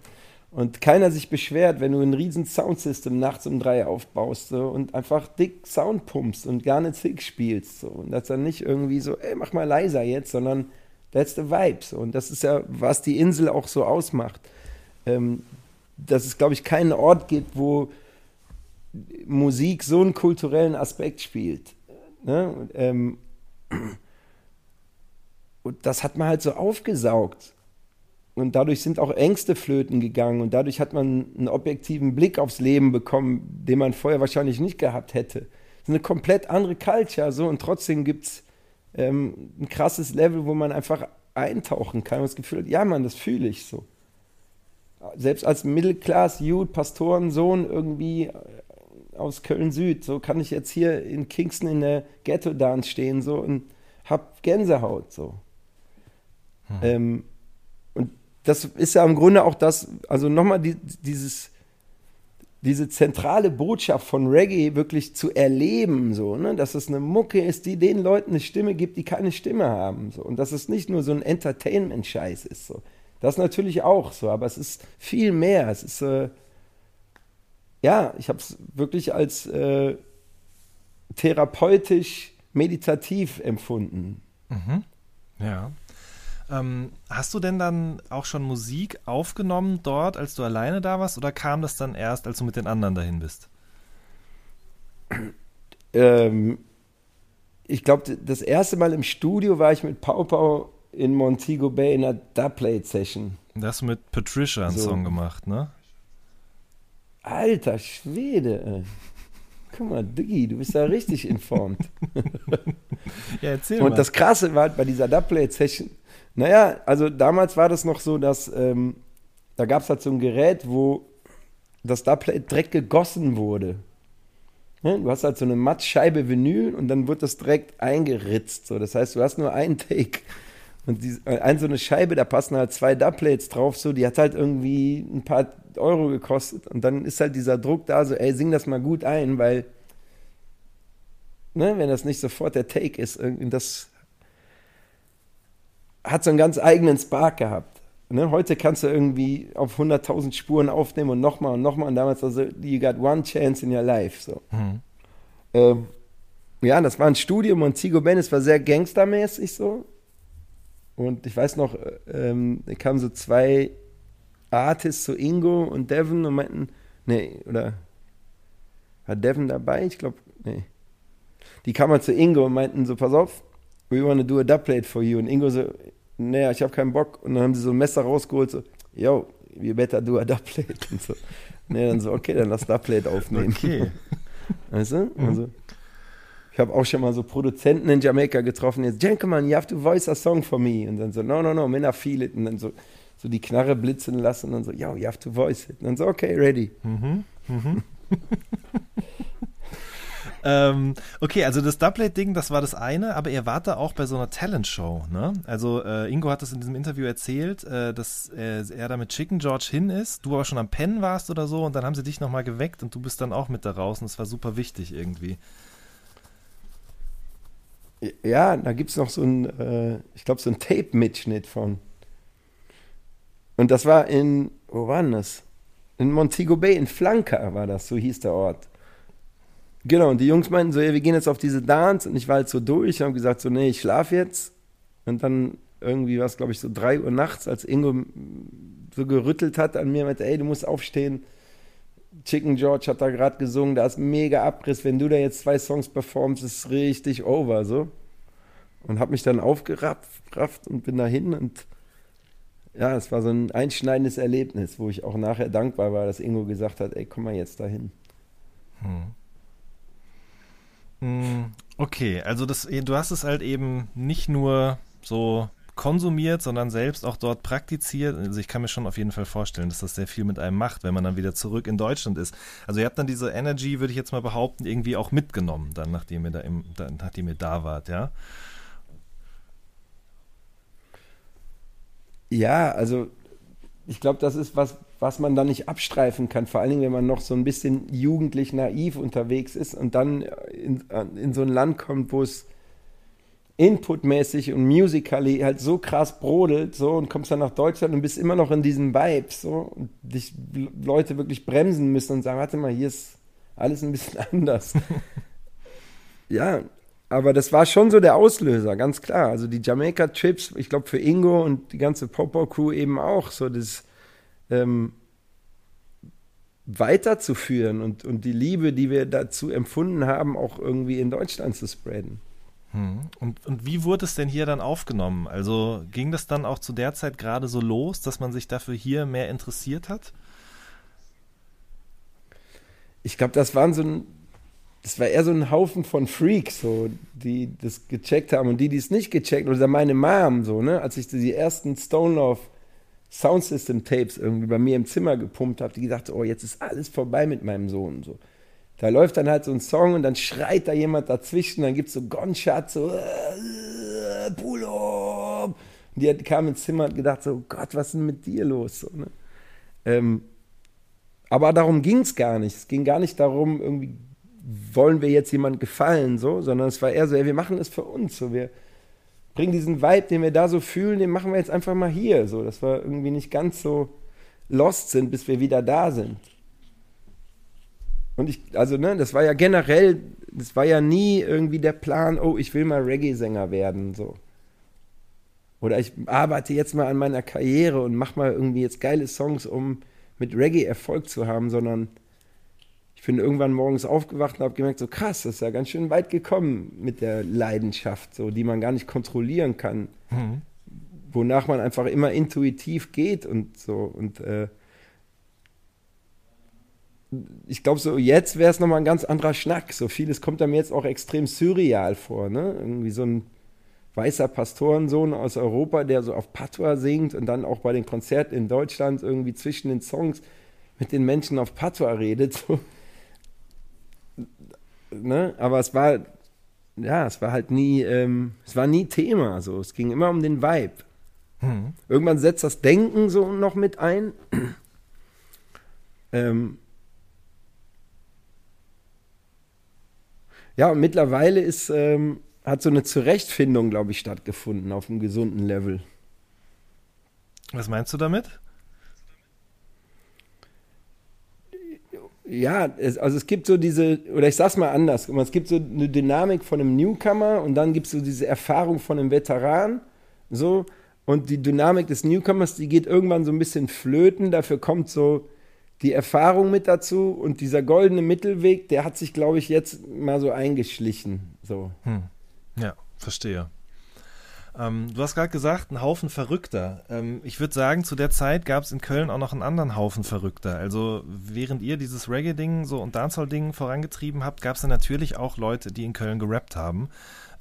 Und keiner sich beschwert, wenn du ein riesen Soundsystem nachts um drei aufbaust so, und einfach dick Sound pumpst und gar nicht sick spielst. So. Und das dann nicht irgendwie so, ey, mach mal leiser jetzt, sondern that's the vibe. So. Und das ist ja, was die Insel auch so ausmacht ähm, dass es, glaube ich, keinen Ort gibt, wo Musik so einen kulturellen Aspekt spielt. Ne? Und, ähm, und das hat man halt so aufgesaugt. Und dadurch sind auch Ängste flöten gegangen und dadurch hat man einen objektiven Blick aufs Leben bekommen, den man vorher wahrscheinlich nicht gehabt hätte. Das ist eine komplett andere Culture so und trotzdem gibt es ähm, ein krasses Level, wo man einfach eintauchen kann und das Gefühl hat, ja Mann, das fühle ich so selbst als Mittelklass-Jude, Pastorensohn irgendwie äh, aus Köln-Süd, so kann ich jetzt hier in Kingston in der Ghetto-Dance stehen so und hab Gänsehaut so. Hm. Ähm, und das ist ja im Grunde auch das, also nochmal die, dieses, diese zentrale Botschaft von Reggae wirklich zu erleben, so, ne? dass es eine Mucke ist, die den Leuten eine Stimme gibt, die keine Stimme haben. So. Und dass es nicht nur so ein Entertainment-Scheiß ist. So. Das natürlich auch so, aber es ist viel mehr. Es ist, äh, ja, ich habe es wirklich als äh, therapeutisch, meditativ empfunden. Mhm. Ja. Ähm, hast du denn dann auch schon Musik aufgenommen dort, als du alleine da warst, oder kam das dann erst, als du mit den anderen dahin bist? Ähm, ich glaube, das erste Mal im Studio war ich mit Pau Pau in Montego Bay in einer Dubplate-Session. Das mit Patricia einen So. Song gemacht, ne? Alter Schwede, ey. Guck mal, Diggi, du bist da richtig informt. Ja, erzähl Und mal. das Krasse war halt bei dieser Dubplate-Session, naja, also damals war das noch so, dass ähm, da gab es halt so ein Gerät, wo das Dubplate direkt gegossen wurde. Ne? Du hast halt so eine Mattscheibe Vinyl und dann wird das direkt eingeritzt. So. Das heißt, du hast nur einen Take. Und die, ein so eine Scheibe, da passen halt zwei Dubplates drauf, so, die hat halt irgendwie ein paar Euro gekostet. Und dann ist halt dieser Druck da, so, ey, sing das mal gut ein, weil, ne, wenn das nicht sofort der Take ist, irgendwie das hat so einen ganz eigenen Spark gehabt. Ne, heute kannst du irgendwie auf 100.000 Spuren aufnehmen und nochmal und nochmal. Und damals war so, you got one chance in your life. So. Mhm. Ähm, ja, das war ein Studium und Zigo Bennis war sehr gangstermäßig so. Und ich weiß noch, äh, ähm, da kamen so zwei Artists, so Ingo und Devon und meinten, nee, oder war Devon dabei? Ich glaube, nee. Die kamen halt zu Ingo und meinten so, pass auf, we wanna do a dubplate for you. Und Ingo so, nee, ich habe keinen Bock. Und dann haben sie so ein Messer rausgeholt, so, yo, you better do a dubplate. Und so. Nee, dann so, okay, dann lass Dubplate aufnehmen. Okay. Weißt du? Also, ich habe auch schon mal so Produzenten in Jamaika getroffen, jetzt, Gentleman, you have to voice a song for me. Und dann so, no, no, no, man, I feel it. Und dann so, so die Knarre blitzen lassen und dann so, yo, you have to voice it. Und dann so, okay, ready. Ähm, okay, also das Dubplate-Ding, das war das eine, aber ihr wart da auch bei so einer Talentshow, ne? Also äh, Ingo hat das in diesem Interview erzählt, äh, dass äh, er da mit Chicken George hin ist, du aber schon am Pennen warst oder so und dann haben sie dich nochmal geweckt und du bist dann auch mit da raus und das war super wichtig irgendwie. Ja, da gibt es noch so ein, äh, ich glaube, so ein Tape-Mitschnitt von. Und das war in, wo war denn das? In Montego Bay, in Flanker war das, so hieß der Ort. Genau, und die Jungs meinten so, ja, wir gehen jetzt auf diese Dance und ich war halt so durch und habe gesagt so, nee, ich schlafe jetzt. Und dann irgendwie war es, glaube ich, so drei Uhr nachts, als Ingo so gerüttelt hat an mir, meinte, ey, du musst aufstehen. Chicken George hat da gerade gesungen, da ist mega Abriss, wenn du da jetzt zwei Songs performst, ist richtig over, so. Und habe mich dann aufgerafft rafft und bin dahin und ja, es war so ein einschneidendes Erlebnis, wo ich auch nachher dankbar war, dass Ingo gesagt hat, ey, komm mal jetzt dahin. Mm, Okay, also das, du hast es halt eben nicht nur so konsumiert, sondern selbst auch dort praktiziert. Also ich kann mir schon auf jeden Fall vorstellen, dass das sehr viel mit einem macht, wenn man dann wieder zurück in Deutschland ist. Also ihr habt dann diese Energy, würde ich jetzt mal behaupten, irgendwie auch mitgenommen, dann nachdem ihr da, im, da, nachdem ihr da wart, ja? Ja, also ich glaube, das ist was, was man da nicht abstreifen kann. Vor allen Dingen, wenn man noch so ein bisschen jugendlich naiv unterwegs ist und dann in, in so ein Land kommt, wo es inputmäßig und musically halt so krass brodelt, so und kommst dann nach Deutschland und bist immer noch in diesen Vibes, so und dich Leute wirklich bremsen müssen und sagen, warte mal, hier ist alles ein bisschen anders. ja, aber das war schon so der Auslöser, ganz klar. Also die Jamaica-Trips, ich glaube für Ingo und die ganze Popo-Crew eben auch, so das ähm, weiterzuführen und, und die Liebe, die wir dazu empfunden haben, auch irgendwie in Deutschland zu spreaden. Hm. Und, und wie wurde es denn hier dann aufgenommen? Also ging das dann auch zu der Zeit gerade so los, dass man sich dafür hier mehr interessiert hat? Ich glaube, das waren so ein, das war eher so ein Haufen von Freaks, so, die das gecheckt haben und die, die es nicht gecheckt, oder meine Mom, so, ne, als ich die ersten Stone Love Soundsystem Tapes irgendwie bei mir im Zimmer gepumpt habe, die gedacht, oh, jetzt ist alles vorbei mit meinem Sohn, so. Da läuft dann halt so ein Song und dann schreit da jemand dazwischen, dann gibt es so Gunshots, so äh, Pull up. Und die kam ins Zimmer und gedacht, so Gott, was ist denn mit dir los? So, ne? ähm, aber darum ging es gar nicht. Es ging gar nicht darum, irgendwie wollen wir jetzt jemand gefallen, so, sondern es war eher so, ey, wir machen es für uns. So, wir bringen diesen Vibe, den wir da so fühlen, den machen wir jetzt einfach mal hier. So, dass wir irgendwie nicht ganz so lost sind, bis wir wieder da sind. Und ich, also, ne, das war ja generell, das war ja nie irgendwie der Plan, oh, ich will mal Reggae-Sänger werden, so. Oder ich arbeite jetzt mal an meiner Karriere und mach mal irgendwie jetzt geile Songs, um mit Reggae Erfolg zu haben, sondern ich bin irgendwann morgens aufgewacht und habe gemerkt, so krass, das ist ja ganz schön weit gekommen mit der Leidenschaft, so die man gar nicht kontrollieren kann, mhm. wonach man einfach immer intuitiv geht und so und äh, ich glaube, so jetzt wäre es nochmal ein ganz anderer Schnack. So vieles kommt einem jetzt auch extrem surreal vor, ne? Irgendwie so ein weißer Pastorensohn aus Europa, der so auf Patois singt und dann auch bei den Konzerten in Deutschland irgendwie zwischen den Songs mit den Menschen auf Patois redet. So. Ne? Aber es war, ja, es war halt nie, ähm, es war nie Thema. So. Es ging immer um den Vibe. Mhm. Irgendwann setzt das Denken so noch mit ein. ähm, ja, und mittlerweile ist, ähm, hat so eine Zurechtfindung, glaube ich, stattgefunden auf einem gesunden Level. Was meinst du damit? Ja, es, also es gibt so diese, oder ich sag's mal anders, es gibt so eine Dynamik von einem Newcomer und dann gibt es so diese Erfahrung von einem Veteran, so, und die Dynamik des Newcomers, die geht irgendwann so ein bisschen flöten, dafür kommt so die Erfahrung mit dazu und dieser goldene Mittelweg, der hat sich, glaube ich, jetzt mal so eingeschlichen, so. Hm. Ja, verstehe. Ähm, du hast gerade gesagt, ein Haufen Verrückter. Ähm, ich würde sagen, zu der Zeit gab es in Köln auch noch einen anderen Haufen Verrückter. Also während ihr dieses Reggae-Ding so und Dancehall-Ding vorangetrieben habt, gab es natürlich auch Leute, die in Köln gerappt haben.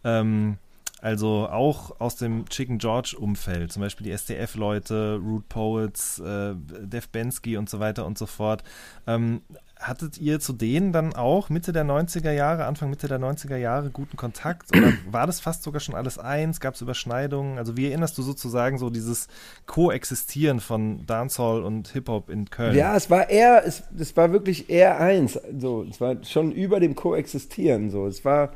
Ähm, also auch aus dem Chicken George-Umfeld, zum Beispiel die SDF-Leute, Root Poets, äh, Def Bensky und so weiter und so fort. Ähm, hattet ihr zu denen dann auch Mitte der 90er Jahre, Anfang Mitte der 90er Jahre guten Kontakt? Oder war das fast sogar schon alles eins? Gab es Überschneidungen? Also wie erinnerst du sozusagen so dieses Koexistieren von Dancehall und Hip-Hop in Köln? Ja, es war eher, es, es war wirklich eher eins. So, es war schon über dem Koexistieren. So, es war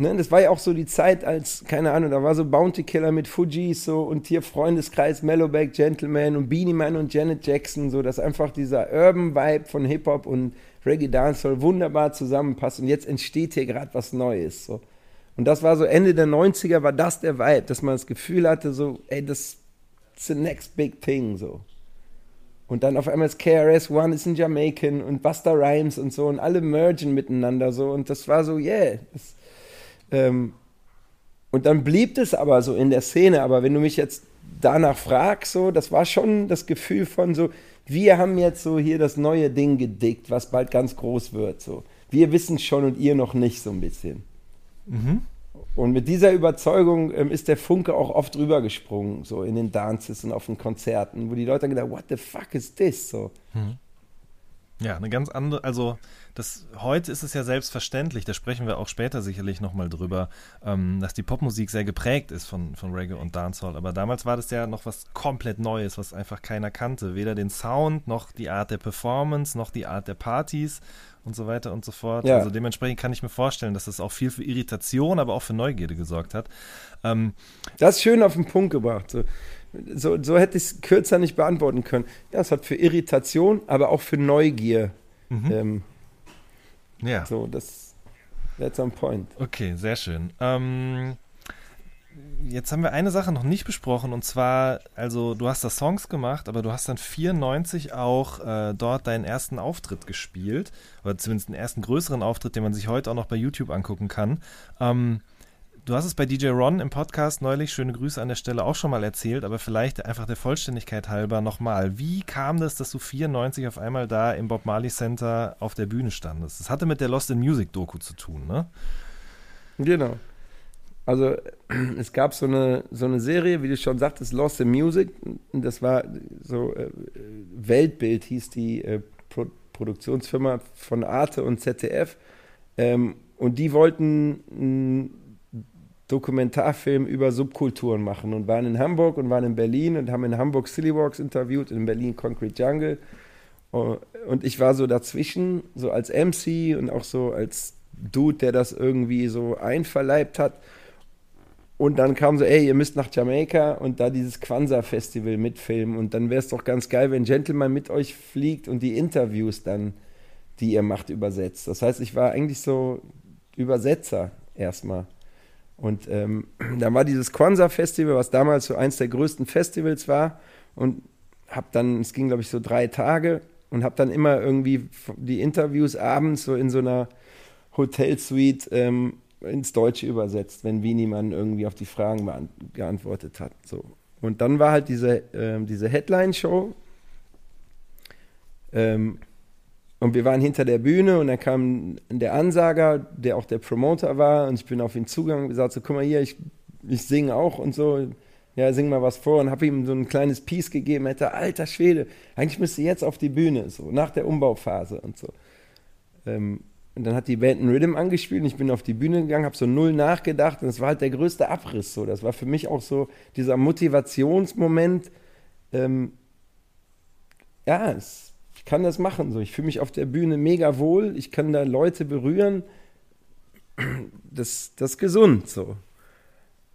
Ne, das war ja auch so die Zeit, als, keine Ahnung, da war so Bounty Killer mit Fuji so und hier Freundeskreis, Mellowback, Gentleman und Beanie Man und Janet Jackson, so dass einfach dieser Urban Vibe von Hip-Hop und Reggae Dancehall wunderbar zusammenpasst und jetzt entsteht hier gerade was Neues. So. Und das war so Ende der 90er, war das der Vibe, dass man das Gefühl hatte, so, ey, das ist the next big thing, so. Und dann auf einmal ist KRS One ist ein Jamaican und Buster Rhymes und so und alle mergen miteinander so und das war so, yeah, das, ähm, und dann blieb es aber so in der Szene. Aber wenn du mich jetzt danach fragst, so, das war schon das Gefühl von so, wir haben jetzt so hier das neue Ding gedickt, was bald ganz groß wird. So. Wir wissen schon und ihr noch nicht so ein bisschen. Mhm. Und mit dieser Überzeugung ähm, ist der Funke auch oft rübergesprungen, so in den Dances und auf den Konzerten, wo die Leute gedacht, what the fuck is this? So. Mhm. Ja, eine ganz andere, also das, heute ist es ja selbstverständlich, da sprechen wir auch später sicherlich nochmal drüber, ähm, dass die Popmusik sehr geprägt ist von, von Reggae und Dancehall. Aber damals war das ja noch was komplett Neues, was einfach keiner kannte. Weder den Sound, noch die Art der Performance, noch die Art der Partys und so weiter und so fort. Ja. Also dementsprechend kann ich mir vorstellen, dass das auch viel für Irritation, aber auch für Neugierde gesorgt hat. Ähm, das ist schön auf den Punkt gebracht. So so, so hätte ich es kürzer nicht beantworten können. Ja, es hat für Irritation, aber auch für Neugier. Mhm. Ähm, ja. So, das, that's on point. Okay, sehr schön. Ähm, jetzt haben wir eine Sache noch nicht besprochen und zwar, also du hast da Songs gemacht, aber du hast dann 94 auch äh, dort deinen ersten Auftritt gespielt oder zumindest den ersten größeren Auftritt, den man sich heute auch noch bei YouTube angucken kann. Ähm, Du hast es bei DJ Ron im Podcast neulich, schöne Grüße an der Stelle, auch schon mal erzählt, aber vielleicht einfach der Vollständigkeit halber nochmal. Wie kam das, dass du 94 auf einmal da im Bob Marley Center auf der Bühne standest? Das hatte mit der Lost in Music Doku zu tun, ne? Genau. Also es gab so eine, so eine Serie, wie du schon sagtest, Lost in Music. Das war so äh, Weltbild hieß die äh, Pro Produktionsfirma von Arte und ZDF. Ähm, und die wollten Dokumentarfilm über Subkulturen machen und waren in Hamburg und waren in Berlin und haben in Hamburg Silly Walks interviewt, in Berlin Concrete Jungle. und ich war so dazwischen, so als MC und auch so als Dude, der das irgendwie so einverleibt hat. Und dann kam so, ey, ihr müsst nach Jamaika und da dieses Kwanzaa-Festival mitfilmen. Und dann wäre es doch ganz geil, wenn Gentleman mit euch fliegt und die Interviews dann, die ihr macht, übersetzt. Das heißt, ich war eigentlich so Übersetzer erstmal. Und ähm, da war dieses Kwanzaa-Festival, was damals so eins der größten Festivals war. Und hab dann, es ging glaube ich so drei Tage und hab dann immer irgendwie die Interviews abends so in so einer Hotelsuite ähm, ins Deutsche übersetzt, wenn Wienemann irgendwie auf die Fragen geantwortet hat. So. Und dann war halt diese, ähm, diese Headline-Show. Ähm, und wir waren hinter der Bühne und dann kam der Ansager, der auch der Promoter war, und ich bin auf ihn zugegangen und gesagt: so, guck mal hier, ich, ich singe auch und so. Ja, sing mal was vor und habe ihm so ein kleines Piece gegeben. Er hätte, alter Schwede, eigentlich müsste jetzt auf die Bühne, so nach der Umbauphase und so. Ähm, und dann hat die Band einen Rhythm angespielt und ich bin auf die Bühne gegangen, habe so null nachgedacht und es war halt der größte Abriss. So. Das war für mich auch so dieser Motivationsmoment. Ähm, ja, es, kann das machen. So. Ich fühle mich auf der Bühne mega wohl, ich kann da Leute berühren. Das, das ist gesund. So.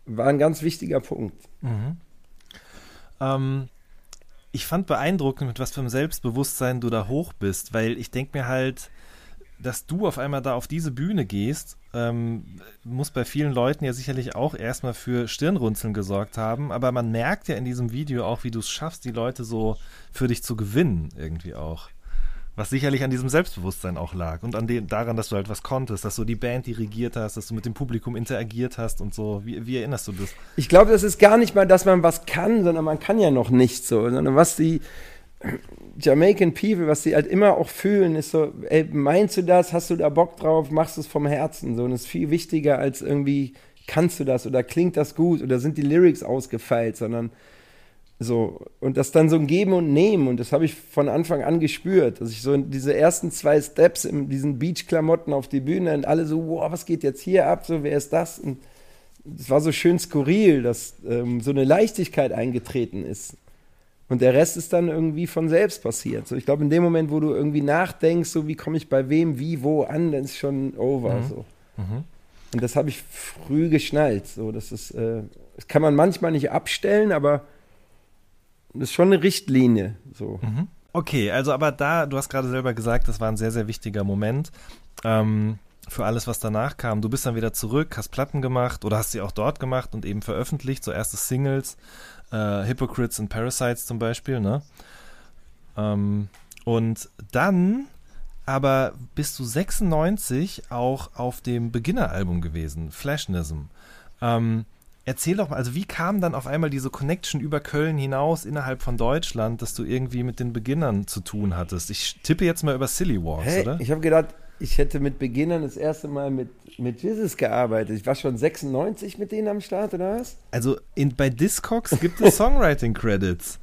War ein ganz wichtiger Punkt. Mhm. Ähm, ich fand beeindruckend, mit was für einem Selbstbewusstsein du da hoch bist, weil ich denke mir halt, dass du auf einmal da auf diese Bühne gehst, ähm, muss bei vielen Leuten ja sicherlich auch erstmal für Stirnrunzeln gesorgt haben. Aber man merkt ja in diesem Video auch, wie du es schaffst, die Leute so für dich zu gewinnen, irgendwie auch. Was sicherlich an diesem Selbstbewusstsein auch lag und an dem, daran, dass du halt was konntest, dass du die Band dirigiert hast, dass du mit dem Publikum interagiert hast und so. Wie, wie erinnerst du das? Ich glaube, das ist gar nicht mal, dass man was kann, sondern man kann ja noch nicht so, sondern was die, Jamaican People, was sie halt immer auch fühlen, ist so, ey, meinst du das, hast du da Bock drauf, machst du es vom Herzen, so, und das ist viel wichtiger als irgendwie, kannst du das oder klingt das gut oder sind die Lyrics ausgefeilt, sondern so, und das dann so ein Geben und Nehmen, und das habe ich von Anfang an gespürt, dass ich so diese ersten zwei Steps in diesen Beach-Klamotten auf die Bühne und alle so, wow, was geht jetzt hier ab, so, wer ist das? Und es war so schön skurril, dass ähm, so eine Leichtigkeit eingetreten ist. Und der Rest ist dann irgendwie von selbst passiert. So, ich glaube, in dem Moment, wo du irgendwie nachdenkst, so wie komme ich bei wem, wie, wo an, dann ist schon over. Mhm. So. Mhm. Und das habe ich früh geschnallt. So, das ist, äh, das kann man manchmal nicht abstellen, aber das ist schon eine Richtlinie. So. Mhm. Okay, also aber da, du hast gerade selber gesagt, das war ein sehr, sehr wichtiger Moment. Ähm, für alles, was danach kam. Du bist dann wieder zurück, hast Platten gemacht oder hast sie auch dort gemacht und eben veröffentlicht, so erste Singles äh, Hypocrites and Parasites zum Beispiel, ne? Ähm, und dann aber bist du 96 auch auf dem Beginner-Album gewesen, Flashnism. Ähm, erzähl doch mal, also wie kam dann auf einmal diese Connection über Köln hinaus innerhalb von Deutschland, dass du irgendwie mit den Beginnern zu tun hattest? Ich tippe jetzt mal über Silly Walks, hey, oder? Ich habe gedacht, ich hätte mit Beginnern das erste Mal mit, mit Jesus gearbeitet. Ich war schon 96 mit denen am Start, oder was? Also in, bei Discogs gibt es Songwriting-Credits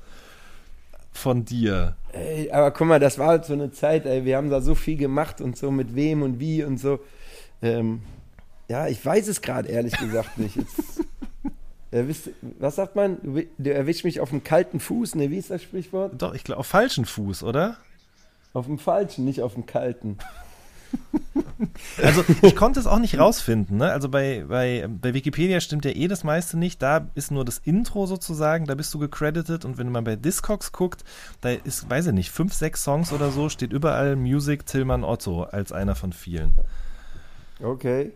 von dir. Ey, aber guck mal, das war halt so eine Zeit, ey, wir haben da so viel gemacht und so mit wem und wie und so. Ähm, ja, ich weiß es gerade ehrlich gesagt nicht. Jetzt, äh, wisst, was sagt man? Du, du erwischt mich auf dem kalten Fuß, ne? Wie ist das Sprichwort? Doch, ich glaube, auf falschen Fuß, oder? Auf dem falschen, nicht auf dem kalten. also ich konnte es auch nicht rausfinden. Ne? Also bei, bei, bei Wikipedia stimmt ja eh das meiste nicht. Da ist nur das Intro sozusagen, da bist du gecredited. Und wenn man bei Discogs guckt, da ist, weiß ich nicht, fünf, sechs Songs oder so, steht überall Music Tillmann Otto als einer von vielen. Okay.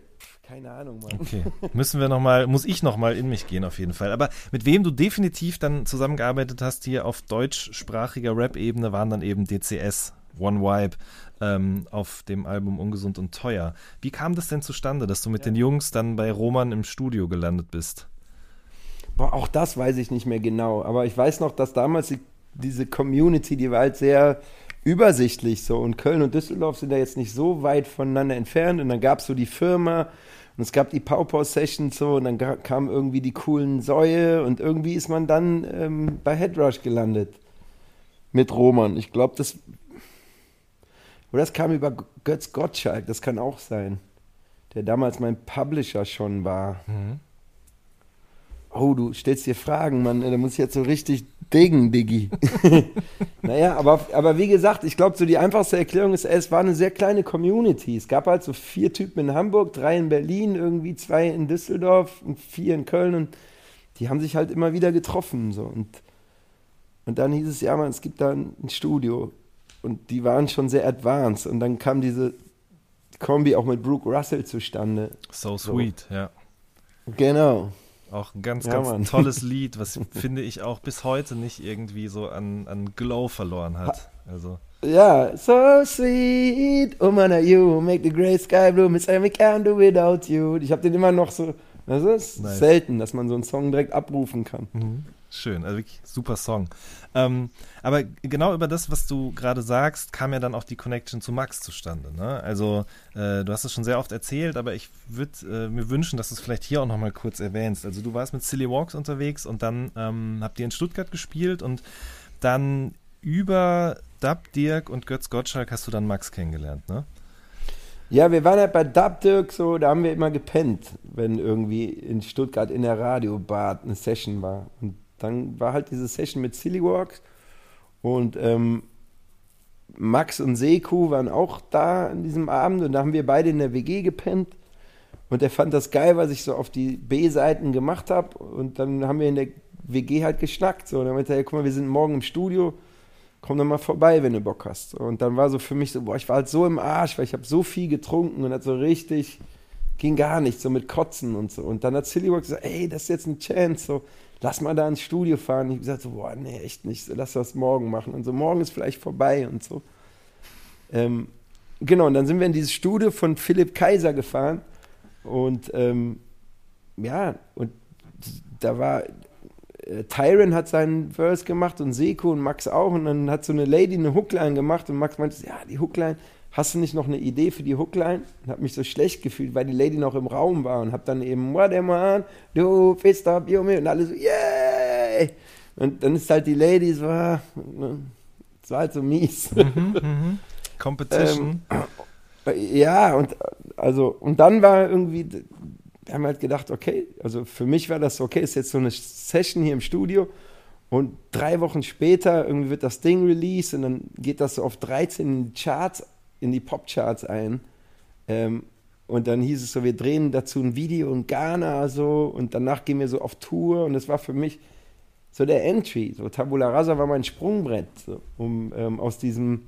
Keine Ahnung, Mann. Okay. Müssen wir noch mal, muss ich noch mal in mich gehen auf jeden Fall. Aber mit wem du definitiv dann zusammengearbeitet hast hier auf deutschsprachiger Rap-Ebene waren dann eben DCS, One Vibe, ähm, auf dem Album Ungesund und Teuer. Wie kam das denn zustande, dass du mit ja. den Jungs dann bei Roman im Studio gelandet bist? Boah, auch das weiß ich nicht mehr genau. Aber ich weiß noch, dass damals die, diese Community, die war halt sehr übersichtlich so. Und Köln und Düsseldorf sind ja jetzt nicht so weit voneinander entfernt. Und dann gab es so die Firma und es gab die Pow-Pow-Sessions so. Und dann kamen irgendwie die coolen Säue. Und irgendwie ist man dann ähm, bei Headrush gelandet mit Roman. Ich glaube, das oder das kam über Götz Gottschalk, das kann auch sein. Der damals mein Publisher schon war. Mhm. Oh, du stellst dir Fragen, Mann. Da muss ich jetzt so richtig dingen, Diggi. naja, aber, aber wie gesagt, ich glaube, so die einfachste Erklärung ist, es war eine sehr kleine Community. Es gab halt so vier Typen in Hamburg, drei in Berlin, irgendwie zwei in Düsseldorf und vier in Köln und die haben sich halt immer wieder getroffen. So. Und, und dann hieß es, ja, man, es gibt da ein Studio. Und die waren schon sehr advanced. Und dann kam diese Kombi auch mit Brooke Russell zustande. So sweet, so. ja. Genau. Auch ein ganz, ja, ganz Mann. tolles Lied, was finde ich auch bis heute nicht irgendwie so an, an Glow verloren hat. Also. Ja, so sweet, oh man, you make the gray sky blue, Miss can't do without you. Ich habe den immer noch so, das ist nice. selten, dass man so einen Song direkt abrufen kann. Mhm. Schön, also wirklich super Song. Ähm, aber genau über das, was du gerade sagst, kam ja dann auch die Connection zu Max zustande. Ne? Also äh, du hast es schon sehr oft erzählt, aber ich würde äh, mir wünschen, dass du es vielleicht hier auch nochmal kurz erwähnst. Also du warst mit Silly Walks unterwegs und dann ähm, habt ihr in Stuttgart gespielt und dann über Dub Dirk und Götz Gottschalk hast du dann Max kennengelernt, ne? Ja, wir waren halt bei Dub Dirk so, da haben wir immer gepennt, wenn irgendwie in Stuttgart in der Radiobar eine Session war. Und dann war halt diese Session mit Silly und ähm, Max und Seku waren auch da an diesem Abend und da haben wir beide in der WG gepennt. Und er fand das geil, was ich so auf die B-Seiten gemacht habe. Und dann haben wir in der WG halt geschnackt. So. Und dann meinte er, guck mal, wir sind morgen im Studio, komm doch mal vorbei, wenn du Bock hast. Und dann war so für mich so, boah, ich war halt so im Arsch, weil ich habe so viel getrunken und hat so richtig, ging gar nicht, so mit Kotzen und so. Und dann hat Silly gesagt, ey, das ist jetzt eine Chance, so lass mal da ins Studio fahren. Ich habe gesagt, so, boah, nee, echt nicht, lass das morgen machen. Und so, morgen ist vielleicht vorbei und so. Ähm, genau, und dann sind wir in dieses Studio von Philipp Kaiser gefahren. Und ähm, ja, und da war, äh, Tyron hat seinen Verse gemacht und Seko und Max auch. Und dann hat so eine Lady eine Hookline gemacht und Max meinte, ja, die Hookline, hast du nicht noch eine Idee für die Hookline? Und habe mich so schlecht gefühlt, weil die Lady noch im Raum war und habe dann eben, what am I, du fist up, you und alle so, yay! Und dann ist halt die Lady so, ah, ne, es war halt so mies. Mhm, mhm. Competition. ähm, ja, und also, und dann war irgendwie, wir haben halt gedacht, okay, also für mich war das okay, ist jetzt so eine Session hier im Studio. Und drei Wochen später irgendwie wird das Ding released und dann geht das so auf 13 Charts in die Popcharts ein. Ähm, und dann hieß es so, wir drehen dazu ein Video in Ghana so und danach gehen wir so auf Tour und das war für mich so der Entry. So Tabula Rasa war mein Sprungbrett, so, um ähm, aus diesem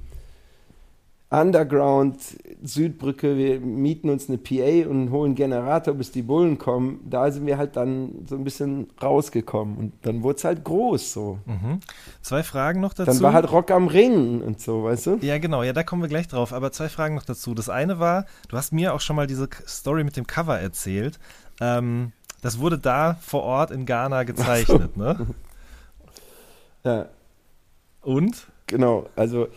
Underground, Südbrücke, wir mieten uns eine PA und holen Generator, bis die Bullen kommen. Da sind wir halt dann so ein bisschen rausgekommen und dann wurde es halt groß so. Mhm. Zwei Fragen noch dazu. Dann war halt Rock am Ring und so, weißt du? Ja, genau, ja, da kommen wir gleich drauf. Aber zwei Fragen noch dazu. Das eine war, du hast mir auch schon mal diese Story mit dem Cover erzählt. Ähm, das wurde da vor Ort in Ghana gezeichnet, ne? Ja. Und? Genau, also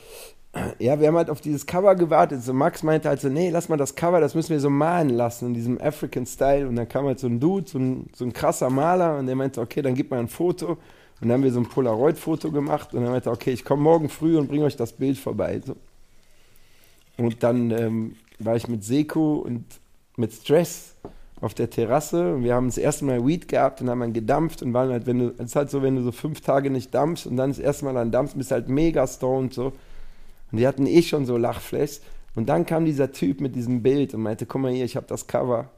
ja, wir haben halt auf dieses Cover gewartet. So Max meinte halt so, nee, lass mal das Cover, das müssen wir so malen lassen in diesem African Style. Und dann kam halt so ein Dude, so ein, so ein krasser Maler und der meinte, okay, dann gib mal ein Foto. Und dann haben wir so ein Polaroid-Foto gemacht und dann meinte, okay, ich komme morgen früh und bringe euch das Bild vorbei. So. Und dann ähm, war ich mit Seko und mit Stress auf der Terrasse und wir haben das erste Mal Weed gehabt und haben dann gedampft und waren halt, wenn du, es ist halt so, wenn du so fünf Tage nicht dampfst und dann das erste Mal dann dampfst, bist halt mega stoned so. Und die hatten eh schon so Lachflächs. Und dann kam dieser Typ mit diesem Bild und meinte, guck mal hier, ich habe das Cover.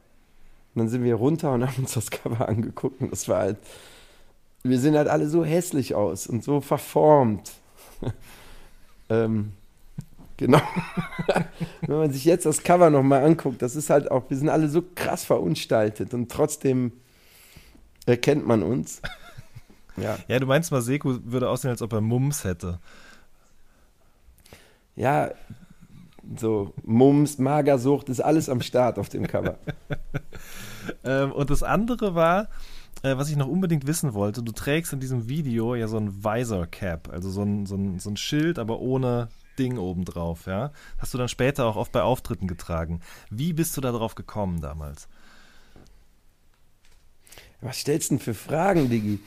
Und dann sind wir runter und haben uns das Cover angeguckt und das war halt, wir sehen halt alle so hässlich aus und so verformt. ähm, genau. Wenn man sich jetzt das Cover nochmal anguckt, das ist halt auch, wir sind alle so krass verunstaltet und trotzdem erkennt man uns. Ja, ja du meinst, Maseko würde aussehen, als ob er Mums hätte ja, so Mums, Magersucht, ist alles am Start auf dem Cover. ähm, und das andere war, äh, was ich noch unbedingt wissen wollte, du trägst in diesem Video ja so ein Visor Cap, also so ein, so ein, so ein Schild, aber ohne Ding obendrauf, ja. Hast du dann später auch oft bei Auftritten getragen. Wie bist du da drauf gekommen damals? Was stellst du denn für Fragen, Digi?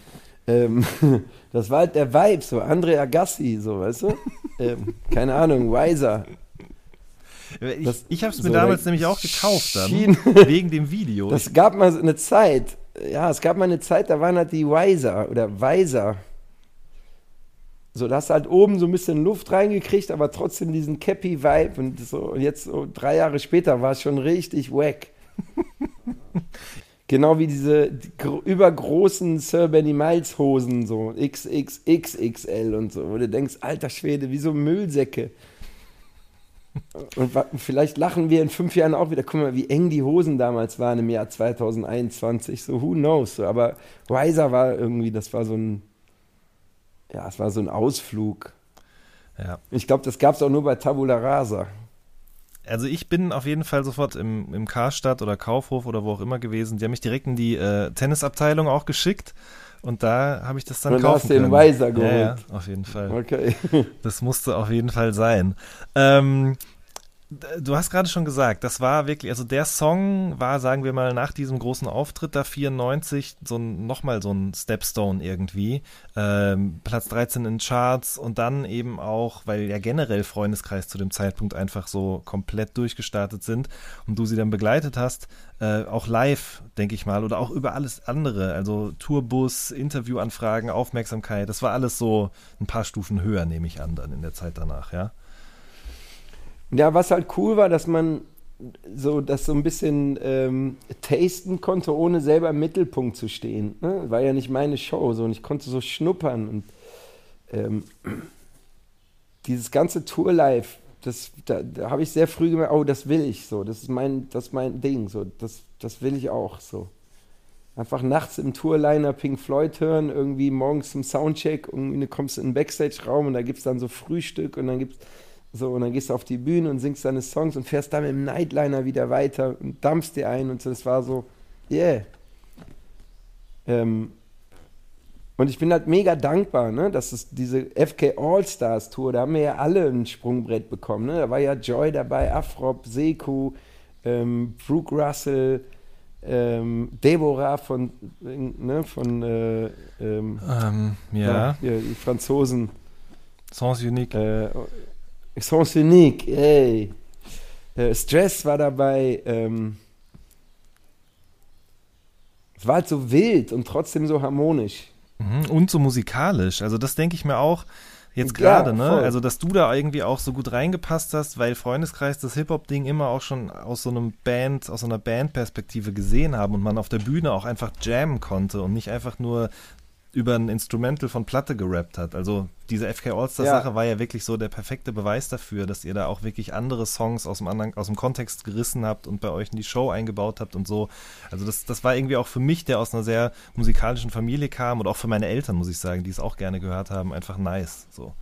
Ähm, das war halt der Vibe, so Andre Agassi, so, weißt du? ähm, keine Ahnung, Wiser. Ich, ich habe es mir so, damals nämlich auch gekauft dann, wegen dem Video. Das gab mal so eine Zeit, ja, es gab mal eine Zeit, da waren halt die Weiser oder Weiser. So, da hast du halt oben so ein bisschen Luft reingekriegt, aber trotzdem diesen Cappy-Vibe und so. Und jetzt so drei Jahre später war es schon richtig wack. genau wie diese übergroßen Sir Benny Miles Hosen, so XXXXL und so, wo du denkst, alter Schwede, wie so Müllsäcke. Und vielleicht lachen wir in fünf Jahren auch wieder. Guck mal, wie eng die Hosen damals waren im Jahr 2021. So, who knows? So, aber Weiser war irgendwie, das war so ein, ja, es war so ein Ausflug. Ja. Ich glaube, das gab es auch nur bei Tabula Rasa. Also ich bin auf jeden Fall sofort im, im Karstadt oder Kaufhof oder wo auch immer gewesen. Die haben mich direkt in die äh, Tennisabteilung auch geschickt. Und da habe ich das dann und kaufen hast können. den Weiser geholt. Ja, ja, auf jeden Fall. Okay. Das musste auf jeden Fall sein. Ähm, Du hast gerade schon gesagt, das war wirklich, also der Song war, sagen wir mal, nach diesem großen Auftritt da 94 so nochmal so ein Stepstone irgendwie. Ähm, Platz 13 in Charts und dann eben auch, weil ja generell Freundeskreis zu dem Zeitpunkt einfach so komplett durchgestartet sind und du sie dann begleitet hast, äh, auch live, denke ich mal, oder auch über alles andere, also Tourbus, Interviewanfragen, Aufmerksamkeit, das war alles so ein paar Stufen höher, nehme ich an, dann in der Zeit danach, ja. Ja, was halt cool war, dass man so das so ein bisschen ähm, tasten konnte, ohne selber im Mittelpunkt zu stehen. Ne? War ja nicht meine Show, so und ich konnte so schnuppern und ähm, dieses ganze Tour live, da, da habe ich sehr früh gemerkt, oh, das will ich so, das ist mein, das ist mein Ding, so, das, das will ich auch so. Einfach nachts im Tourliner Pink Floyd hören, irgendwie morgens zum Soundcheck und du kommst in den Backstage-Raum und da gibt es dann so Frühstück und dann gibt es so, und dann gehst du auf die Bühne und singst deine Songs und fährst dann mit dem Nightliner wieder weiter und dampfst dir ein und so. Das war so, yeah. Ähm, und ich bin halt mega dankbar, ne, dass es diese FK All-Stars Tour, da haben wir ja alle ein Sprungbrett bekommen. Ne? Da war ja Joy dabei, Afrop, Seku, ähm, Brooke Russell, ähm, Deborah von, ne, von äh, ähm, ähm, ja. ja. die Franzosen. Sans Unique. Äh, Sens Unique, ey. Äh, Stress war dabei. Ähm, es war halt so wild und trotzdem so harmonisch. Mhm, und so musikalisch. Also das denke ich mir auch jetzt gerade, ja, ne? Also dass du da irgendwie auch so gut reingepasst hast, weil Freundeskreis das Hip-Hop-Ding immer auch schon aus so einem Band, aus so einer Bandperspektive gesehen haben und man auf der Bühne auch einfach jammen konnte und nicht einfach nur über ein Instrumental von Platte gerappt hat. Also diese FK All-Star-Sache ja. war ja wirklich so der perfekte Beweis dafür, dass ihr da auch wirklich andere Songs aus dem, anderen, aus dem Kontext gerissen habt und bei euch in die Show eingebaut habt und so. Also das, das war irgendwie auch für mich, der aus einer sehr musikalischen Familie kam und auch für meine Eltern, muss ich sagen, die es auch gerne gehört haben, einfach nice. So.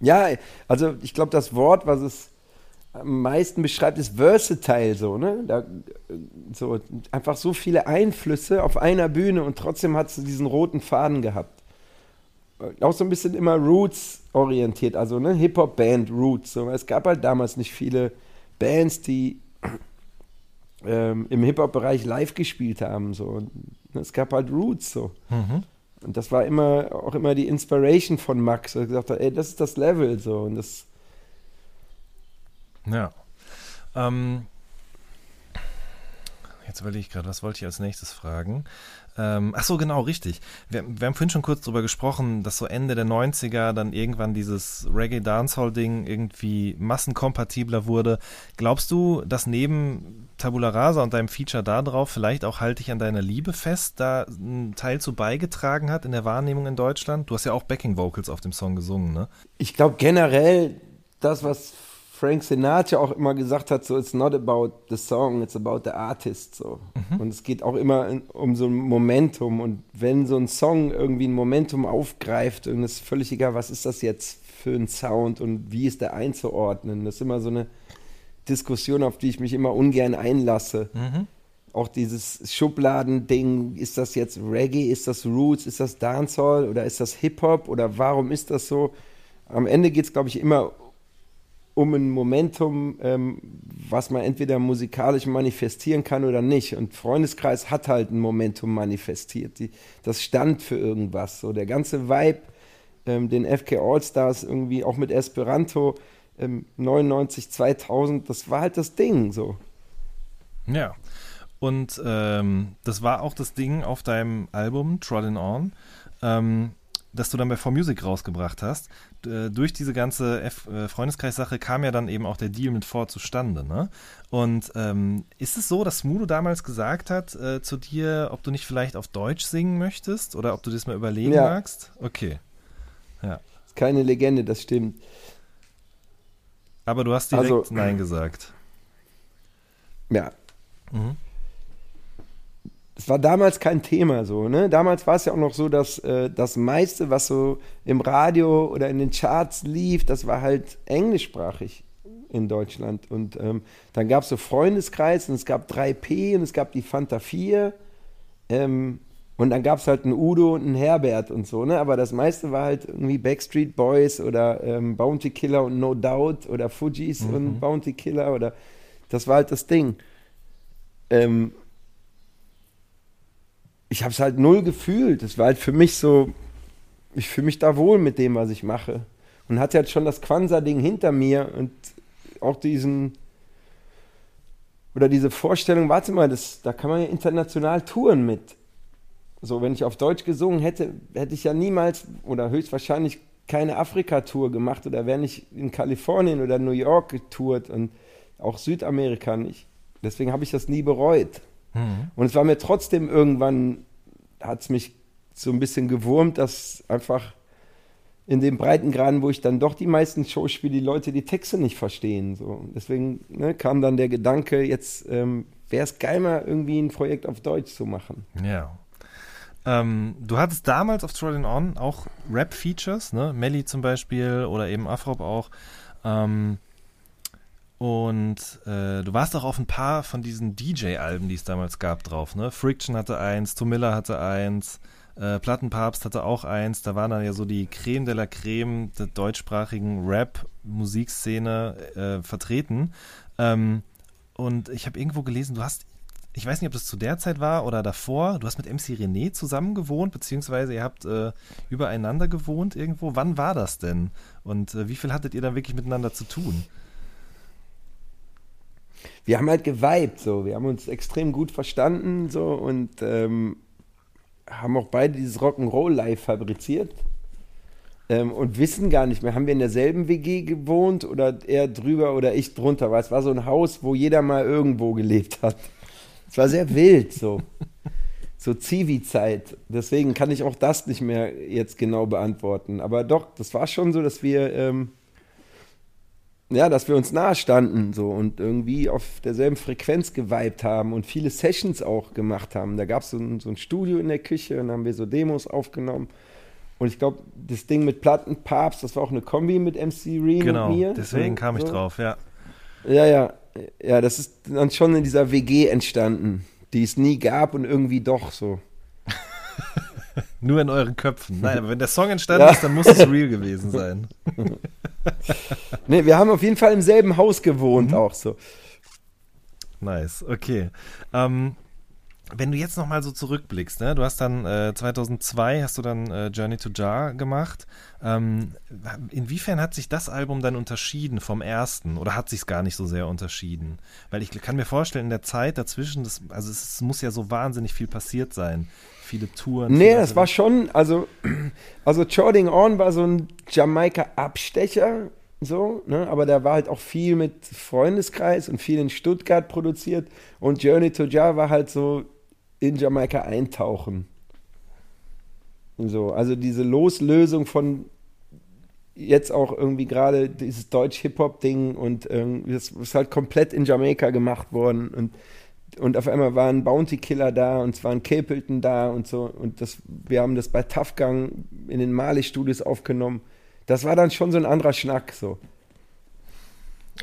Ja, also ich glaube, das Wort, was es am meisten beschreibt, ist versatile so, ne? Da, so einfach so viele Einflüsse auf einer Bühne und trotzdem hat es diesen roten Faden gehabt. Auch so ein bisschen immer Roots orientiert, also ne Hip Hop Band Roots. So. Es gab halt damals nicht viele Bands, die ähm, im Hip Hop Bereich live gespielt haben so. Und es gab halt Roots so. Mhm. Und das war immer auch immer die Inspiration von Max, er gesagt hat, ey, das ist das Level so und das ja. Ähm, jetzt überlege ich gerade, was wollte ich als nächstes fragen? Ähm, ach so, genau, richtig. Wir, wir, haben vorhin schon kurz darüber gesprochen, dass so Ende der 90er dann irgendwann dieses Reggae-Dancehall-Ding irgendwie massenkompatibler wurde. Glaubst du, dass neben Tabula Rasa und deinem Feature da drauf vielleicht auch Halte ich an deiner Liebe fest da einen Teil zu beigetragen hat in der Wahrnehmung in Deutschland? Du hast ja auch Backing-Vocals auf dem Song gesungen, ne? Ich glaube generell, das, was Frank Sinatra auch immer gesagt hat, so it's not about the song, it's about the artist. So. Mhm. Und es geht auch immer in, um so ein Momentum. Und wenn so ein Song irgendwie ein Momentum aufgreift, und es ist völlig egal, was ist das jetzt für ein Sound und wie ist der einzuordnen. Das ist immer so eine Diskussion, auf die ich mich immer ungern einlasse. Mhm. Auch dieses Schubladending, ist das jetzt Reggae, ist das Roots, ist das Dancehall oder ist das Hip-Hop oder warum ist das so? Am Ende geht es, glaube ich, immer um um ein Momentum, ähm, was man entweder musikalisch manifestieren kann oder nicht. Und Freundeskreis hat halt ein Momentum manifestiert. Die, das stand für irgendwas. So der ganze Vibe, ähm, den FK All-Stars irgendwie auch mit Esperanto ähm, 99, 2000, das war halt das Ding so. Ja. Und ähm, das war auch das Ding auf deinem Album Trodden On, ähm, das du dann bei 4Music rausgebracht hast. D durch diese ganze F äh, Freundeskreis-Sache kam ja dann eben auch der Deal mit 4 zustande. Ne? Und ähm, ist es so, dass Smudo damals gesagt hat äh, zu dir, ob du nicht vielleicht auf Deutsch singen möchtest oder ob du das mal überlegen Ja. magst? Okay. Ja. Ist keine Legende, das stimmt. Aber du hast direkt Also- Nein gesagt. Ja. Mhm. Es war damals kein Thema so, ne? Damals war es ja auch noch so, dass äh, das meiste, was so im Radio oder in den Charts lief, das war halt englischsprachig in Deutschland. Und ähm, dann gab es so Freundeskreis und es gab 3P und es gab die Fanta 4. Ähm, und dann gab es halt einen Udo und einen Herbert und so, ne? Aber das meiste war halt irgendwie Backstreet Boys oder ähm, Bounty Killer und No Doubt oder Fujis und Bounty Killer oder das war halt das Ding. Ähm, ich habe es halt null gefühlt. Es war halt für mich so, ich fühle mich da wohl mit dem, was ich mache. Und hatte halt schon das Quansa-Ding hinter mir und auch diesen, oder diese Vorstellung, warte mal, das, da kann man ja international touren mit. So, wenn ich auf Deutsch gesungen hätte, hätte ich ja niemals oder höchstwahrscheinlich keine Afrika-Tour gemacht oder wäre nicht in Kalifornien oder New York getourt und auch Südamerika nicht. Deswegen habe ich das nie bereut. Mhm. Und es war mir trotzdem irgendwann, hat es mich so ein bisschen gewurmt, dass einfach in den Breitengraden, wo ich dann doch die meisten Shows spiele, die Leute die Texte nicht verstehen. So. Deswegen ne, kam dann der Gedanke, jetzt ähm, wäre es geil, mal irgendwie ein Projekt auf Deutsch zu machen. Ja. Ähm, du hattest damals auf Trodden On auch Rap-Features, ne? Melly zum Beispiel oder eben Afrop auch. Ähm, und äh, du warst auch auf ein paar von diesen DJ-Alben, die es damals gab, drauf, ne? Friction hatte eins, Tom Miller hatte eins, äh, Plattenpapst hatte auch eins. Da waren dann ja so die Creme de la Creme der deutschsprachigen Rap-Musikszene äh, vertreten. Ähm, und ich habe irgendwo gelesen, du hast ich weiß nicht, ob das zu der Zeit war oder davor. Du hast mit MC René zusammen gewohnt, beziehungsweise ihr habt äh, übereinander gewohnt irgendwo. Wann war das denn? Und äh, wie viel hattet ihr dann wirklich miteinander zu tun? Wir haben halt geweibt, so. Wir haben uns extrem gut verstanden, so. Und ähm, haben auch beide dieses Rock'n'Roll live fabriziert. Ähm, und wissen gar nicht mehr, haben wir in derselben WG gewohnt oder er drüber oder ich drunter? Weil es war so ein Haus, wo jeder mal irgendwo gelebt hat. Es war sehr wild, so. So Zivi-Zeit. Deswegen kann ich auch das nicht mehr jetzt genau beantworten. Aber doch, das war schon so, dass wir, ähm, ja, dass wir uns nahe standen so und irgendwie auf derselben Frequenz geweibt haben und viele Sessions auch gemacht haben. Da gab es so, ein- so ein Studio in der Küche und haben wir so Demos aufgenommen. Und ich glaube, das Ding mit Plattenpapst, das war auch eine Kombi mit MC Reen Genau, und mir. deswegen so, kam ich so. drauf, ja. Ja, ja. Ja, das ist dann schon in dieser WG entstanden, die es nie gab und irgendwie doch so. Nur in euren Köpfen. Nein, aber wenn der Song entstanden Ja. ist, dann muss es real gewesen sein. Ne, wir haben auf jeden Fall im selben Haus gewohnt auch so. Nice, okay. Ähm, wenn du jetzt nochmal so zurückblickst, ne? du hast dann äh, 2002 hast du dann äh, Journey to Jar gemacht. Ähm, inwiefern hat sich das Album dann unterschieden vom ersten oder hat sich es gar nicht so sehr unterschieden? Weil ich kann mir vorstellen, in der Zeit dazwischen, das, also es, es muss ja so wahnsinnig viel passiert sein. Viele Touren. Nee, das war schon, also, also Chording On war so ein Jamaika-Abstecher, so, ne? aber da war halt auch viel mit Freundeskreis und viel in Stuttgart produziert und Journey to Jar war halt so in Jamaika eintauchen. So, also diese Loslösung von jetzt auch irgendwie gerade dieses Deutsch-Hip-Hop-Ding und ähm, das ist halt komplett in Jamaika gemacht worden und und auf einmal war ein Bounty Killer da und es waren Capleton da und so und das wir haben das bei Tough Gang in den Mali Studios aufgenommen. Das war dann schon so ein anderer Schnack so.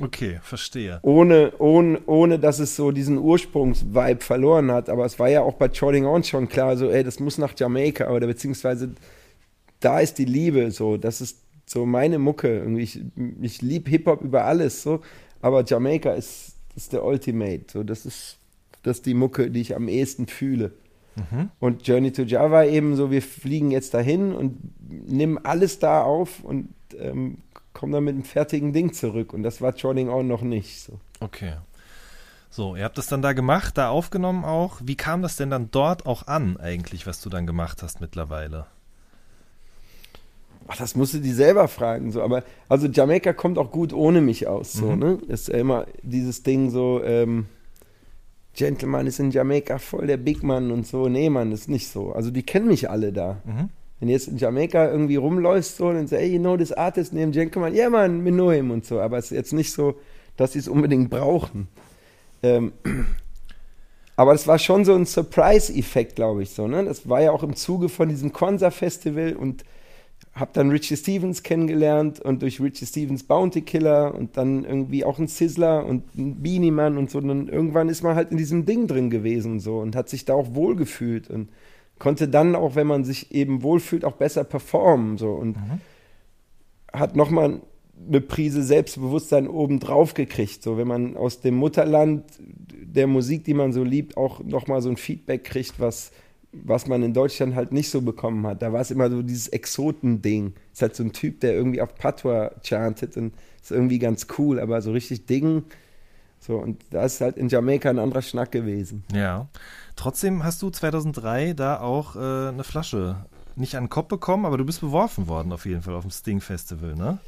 Okay, verstehe. Ohne ohne ohne dass es so diesen Ursprungsvibe verloren hat, aber es war ja auch bei Trotting On schon klar so, ey, das muss nach Jamaika oder beziehungsweise da ist die Liebe so, das ist so meine Mucke irgendwie ich, ich liebe Hip Hop über alles so, aber Jamaika ist ist der Ultimate, so das ist das ist die Mucke, die ich am ehesten fühle. Und Journey to Java eben so, wir fliegen jetzt dahin und nehmen alles da auf und ähm, kommen dann mit einem fertigen Ding zurück. Und das war Trotting On noch nicht. So. Okay. So, ihr habt das dann da gemacht, da aufgenommen auch. Wie kam das denn dann dort auch an, eigentlich, was du dann gemacht hast mittlerweile? Ach, das musst du die selber fragen. So. Aber also Jamaika kommt auch gut ohne mich aus. So, Mhm. ne? Ist ja immer dieses Ding so, ähm, Gentleman ist in Jamaika voll der Big Man und so. Nee, Mann, ist nicht so. Also die kennen mich alle da. Mhm. Wenn du jetzt in Jamaika irgendwie rumläufst so, dann sagst hey, you know this artist named Gentleman? Yeah, man, we know him und so. Aber es ist jetzt nicht so, dass sie es unbedingt brauchen. Ähm, aber das war schon so ein Surprise-Effekt, glaube ich, so, ne? Das war ja auch im Zuge von diesem Konsa-Festival und habe dann Richie Stevens kennengelernt und durch Richie Stevens Bounty Killer und dann irgendwie auch ein Sizzler und ein Beanie Man und so. Und dann irgendwann ist man halt in diesem Ding drin gewesen so und hat sich da auch wohlgefühlt und konnte dann auch, wenn man sich eben wohlfühlt, auch besser performen so und hat nochmal eine Prise Selbstbewusstsein oben drauf gekriegt. So, wenn man aus dem Mutterland der Musik, die man so liebt, auch nochmal so ein Feedback kriegt, was, was man in Deutschland halt nicht so bekommen hat. Da war es immer so dieses Exoten-Ding. Ist halt so ein Typ, der irgendwie auf Patois chantet und ist irgendwie ganz cool, aber so richtig Ding. So, und da ist halt in Jamaika ein anderer Schnack gewesen. Ja. Trotzdem hast du 2003 da auch äh, eine Flasche nicht an den Kopf bekommen, aber du bist beworfen worden auf jeden Fall auf dem Sting Festival, ne?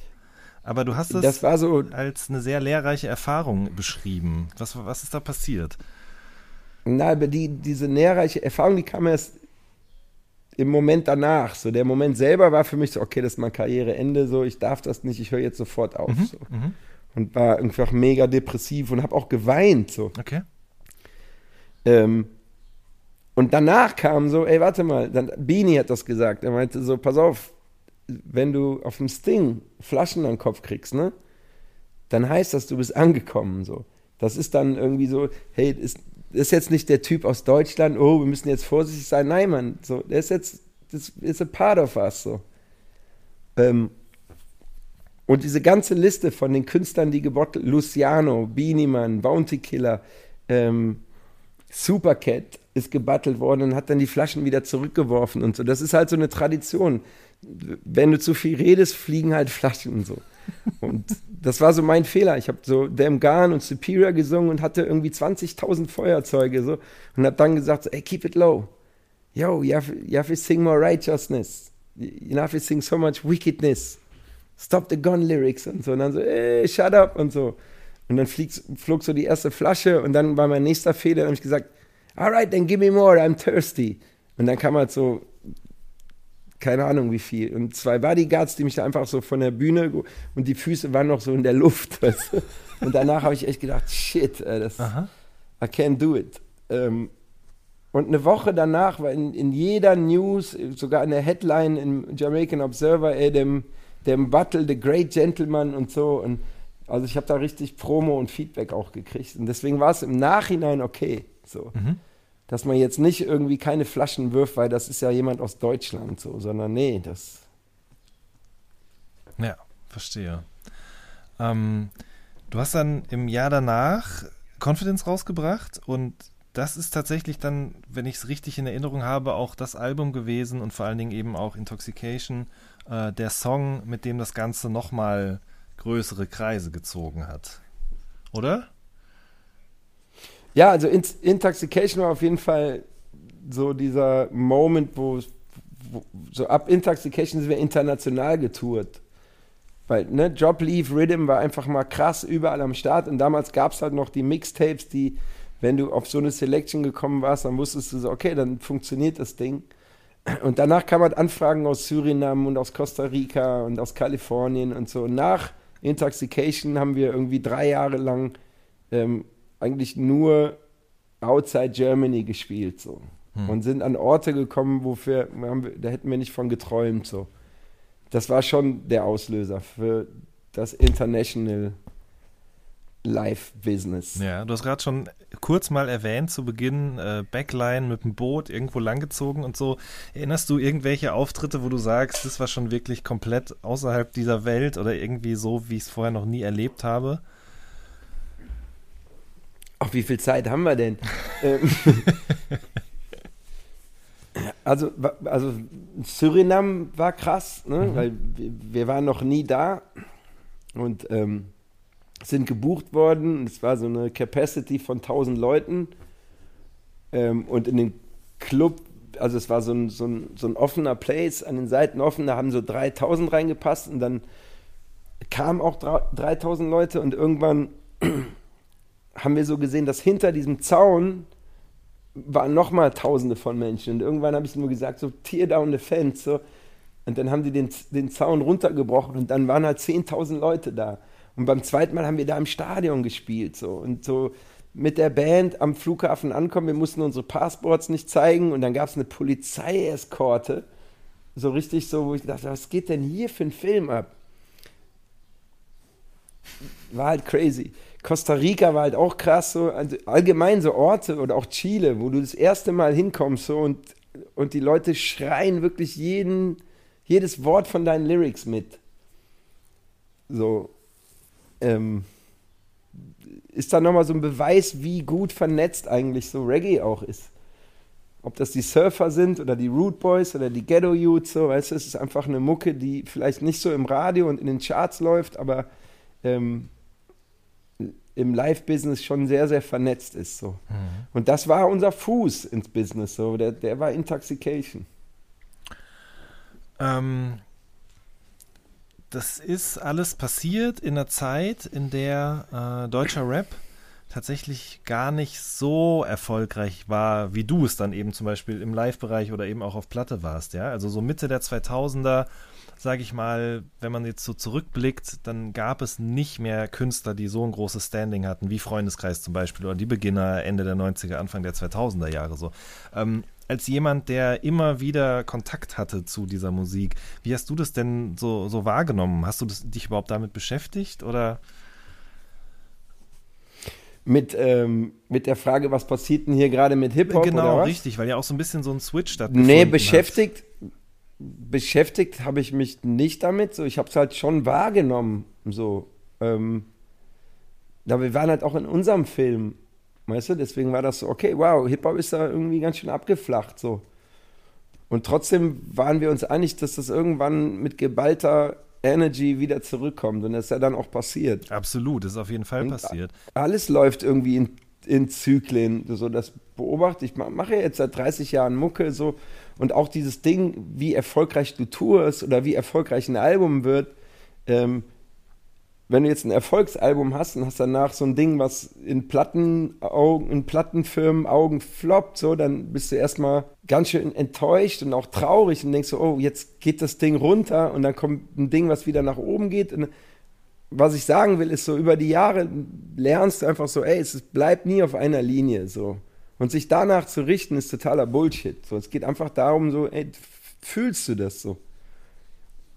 Aber du hast es Das war so, als eine sehr lehrreiche Erfahrung beschrieben. Was, was ist da passiert? Na, aber die, diese nährreiche Erfahrung, die kam erst im Moment danach. So, der Moment selber war für mich so, okay, das ist mein Karriereende, so, ich darf das nicht, ich höre jetzt sofort auf. So. Mhm. Und war einfach mega depressiv und habe auch geweint. So. Okay. Ähm, und danach kam so, ey, warte mal, dann, Beanie hat das gesagt. Er meinte so, pass auf, wenn du auf dem Sting Flaschen an den Kopf kriegst, ne, dann heißt das, du bist angekommen. So. Das ist dann irgendwie so, hey, ist, ist jetzt nicht der Typ aus Deutschland, oh, wir müssen jetzt vorsichtig sein. Nein, Mann, so, der ist jetzt, das ist a part of us. So. Ähm, und diese ganze Liste von den Künstlern, die gebottelt, Luciano, Beanie Man, Bounty Killer, ähm, Supercat ist gebattelt worden und hat dann die Flaschen wieder zurückgeworfen und so. Das ist halt so eine Tradition. Wenn du zu viel redest, fliegen halt Flaschen und so. Und das war so mein Fehler. Ich habe so Damn und Superior gesungen und hatte irgendwie 20.000 Feuerzeuge so und habe dann gesagt, ey, keep it low. Yo, you have, you have to sing more righteousness. You have to sing so much wickedness. Stop the gun lyrics und so. Und dann so, ey, shut up und so. Und dann fliegt, flog so die erste Flasche und dann war mein nächster Fehler, dann habe ich gesagt, alright, then give me more, I'm thirsty. Und dann kam halt so, keine Ahnung wie viel. Und zwei Bodyguards, die mich da einfach so von der Bühne und die Füße waren noch so in der Luft. Weißt du? Und danach habe ich echt gedacht, shit, ey, das, Aha. I can't do it. Ähm, und eine Woche danach war in, in jeder News, sogar in der Headline im Jamaican Observer, ey, dem, dem Battle, The Great Gentleman und so. Und also ich habe da richtig Promo und Feedback auch gekriegt. Und deswegen war es im Nachhinein okay. So. Mhm. Dass man jetzt nicht irgendwie keine Flaschen wirft, weil das ist ja jemand aus Deutschland so, sondern nee, das. Ja, verstehe. Ähm, du hast dann im Jahr danach Confidence rausgebracht und das ist tatsächlich dann, wenn ich es richtig in Erinnerung habe, auch das Album gewesen und vor allen Dingen eben auch Intoxication, äh, der Song, mit dem das Ganze nochmal größere Kreise gezogen hat. Oder? Ja, also In Intoxication war auf jeden Fall so dieser Moment, wo, wo so ab Intoxication sind wir international getourt. Weil, ne, Job Leave Rhythm war einfach mal krass überall am Start und damals gab es halt noch die Mixtapes, die, wenn du auf so eine Selection gekommen warst, dann wusstest du so, okay, dann funktioniert das Ding. Und danach kam halt Anfragen aus Surinam und aus Costa Rica und aus Kalifornien und so. Nach Intoxication haben wir irgendwie drei Jahre lang ähm, eigentlich nur outside Germany gespielt so Hm. und sind an Orte gekommen, wofür wir, da hätten wir nicht von geträumt so. Das war schon der Auslöser für das International Live Business. Ja, du hast gerade schon kurz mal erwähnt zu Beginn, äh, Backline mit dem Boot irgendwo langgezogen und so. Erinnerst du irgendwelche Auftritte, wo du sagst, das war schon wirklich komplett außerhalb dieser Welt oder irgendwie so, wie ich es vorher noch nie erlebt habe? Ach, wie viel Zeit haben wir denn? Ähm, also, also Surinam war krass, ne? weil wir, wir waren noch nie da. Und ähm, sind gebucht worden. Es war so eine Capacity von 1000 Leuten. Ähm, und in den Club, also es war so ein, so, ein, so ein offener Place, an den Seiten offen, da haben so 3000 reingepasst und dann kamen auch 3000 Leute und irgendwann haben wir so gesehen, dass hinter diesem Zaun waren nochmal Tausende von Menschen. Und irgendwann habe ich nur gesagt, so tear down the fence. So. Und dann haben die den, den Zaun runtergebrochen und dann waren halt 10.000 Leute da. Und beim zweiten Mal haben wir da im Stadion gespielt. So. Und so mit der Band am Flughafen ankommen, wir mussten unsere Passports nicht zeigen und dann gab es eine Polizeieskorte. So richtig so, wo ich dachte, was geht denn hier für ein Film ab? War halt crazy. Costa Rica war halt auch krass, so also allgemein so Orte oder auch Chile, wo du das erste Mal hinkommst so und, und die Leute schreien wirklich jeden, jedes Wort von deinen Lyrics mit. So, ähm, ist da nochmal so ein Beweis, wie gut vernetzt eigentlich so Reggae auch ist. Ob das die Surfer sind oder die Root Boys oder die Ghetto Youths, so, weißt du, es ist einfach eine Mucke, die vielleicht nicht so im Radio und in den Charts läuft, aber ähm, im Live-Business schon sehr, sehr vernetzt ist. So. Mhm. Und das war unser Fuß ins Business, so. der, der war Intoxication. Ähm, das ist alles passiert in einer Zeit, in der äh, deutscher Rap tatsächlich gar nicht so erfolgreich war, wie du es dann eben zum Beispiel im Live-Bereich oder eben auch auf Platte warst. Ja? Also so Mitte der 2000er sage ich mal, wenn man jetzt so zurückblickt, dann gab es nicht mehr Künstler, die so ein großes Standing hatten, wie Freundeskreis zum Beispiel oder die Beginner Ende der 90er, Anfang der 2000er Jahre so. Ähm, als jemand, der immer wieder Kontakt hatte zu dieser Musik, wie hast du das denn so, so wahrgenommen? Hast du das, dich überhaupt damit beschäftigt oder? mit, ähm, mit der Frage, was passiert denn hier gerade mit Hip-Hop? Genau, richtig, weil ja auch so ein bisschen so ein Switch stattgefunden Nee, beschäftigt, hat beschäftigt habe ich mich nicht damit. So, ich habe es halt schon wahrgenommen. So, ähm, da wir waren halt auch in unserem Film, weißt du, deswegen war das so, okay, wow, Hip-Hop ist da irgendwie ganz schön abgeflacht, so. Und trotzdem waren wir uns einig, dass das irgendwann mit geballter Energy wieder zurückkommt. Und das ist ja dann auch passiert. Absolut, das ist auf jeden Fall und passiert. Alles läuft irgendwie in, in Zyklen. So, das beobachte ich. mache jetzt seit 30 Jahren Mucke so und auch dieses Ding, wie erfolgreich du tourst oder wie erfolgreich ein Album wird, ähm, wenn du jetzt ein Erfolgsalbum hast und hast danach so ein Ding, was in Plattenaugen, in Plattenfirmen Augen floppt, so, dann bist du erstmal ganz schön enttäuscht und auch traurig und denkst so, oh, jetzt geht das Ding runter und dann kommt ein Ding, was wieder nach oben geht. Und was ich sagen will, ist so, über die Jahre lernst du einfach so, ey, es bleibt nie auf einer Linie, so. Und sich danach zu richten, ist totaler Bullshit. So, es geht einfach darum, so, ey, fühlst du das so?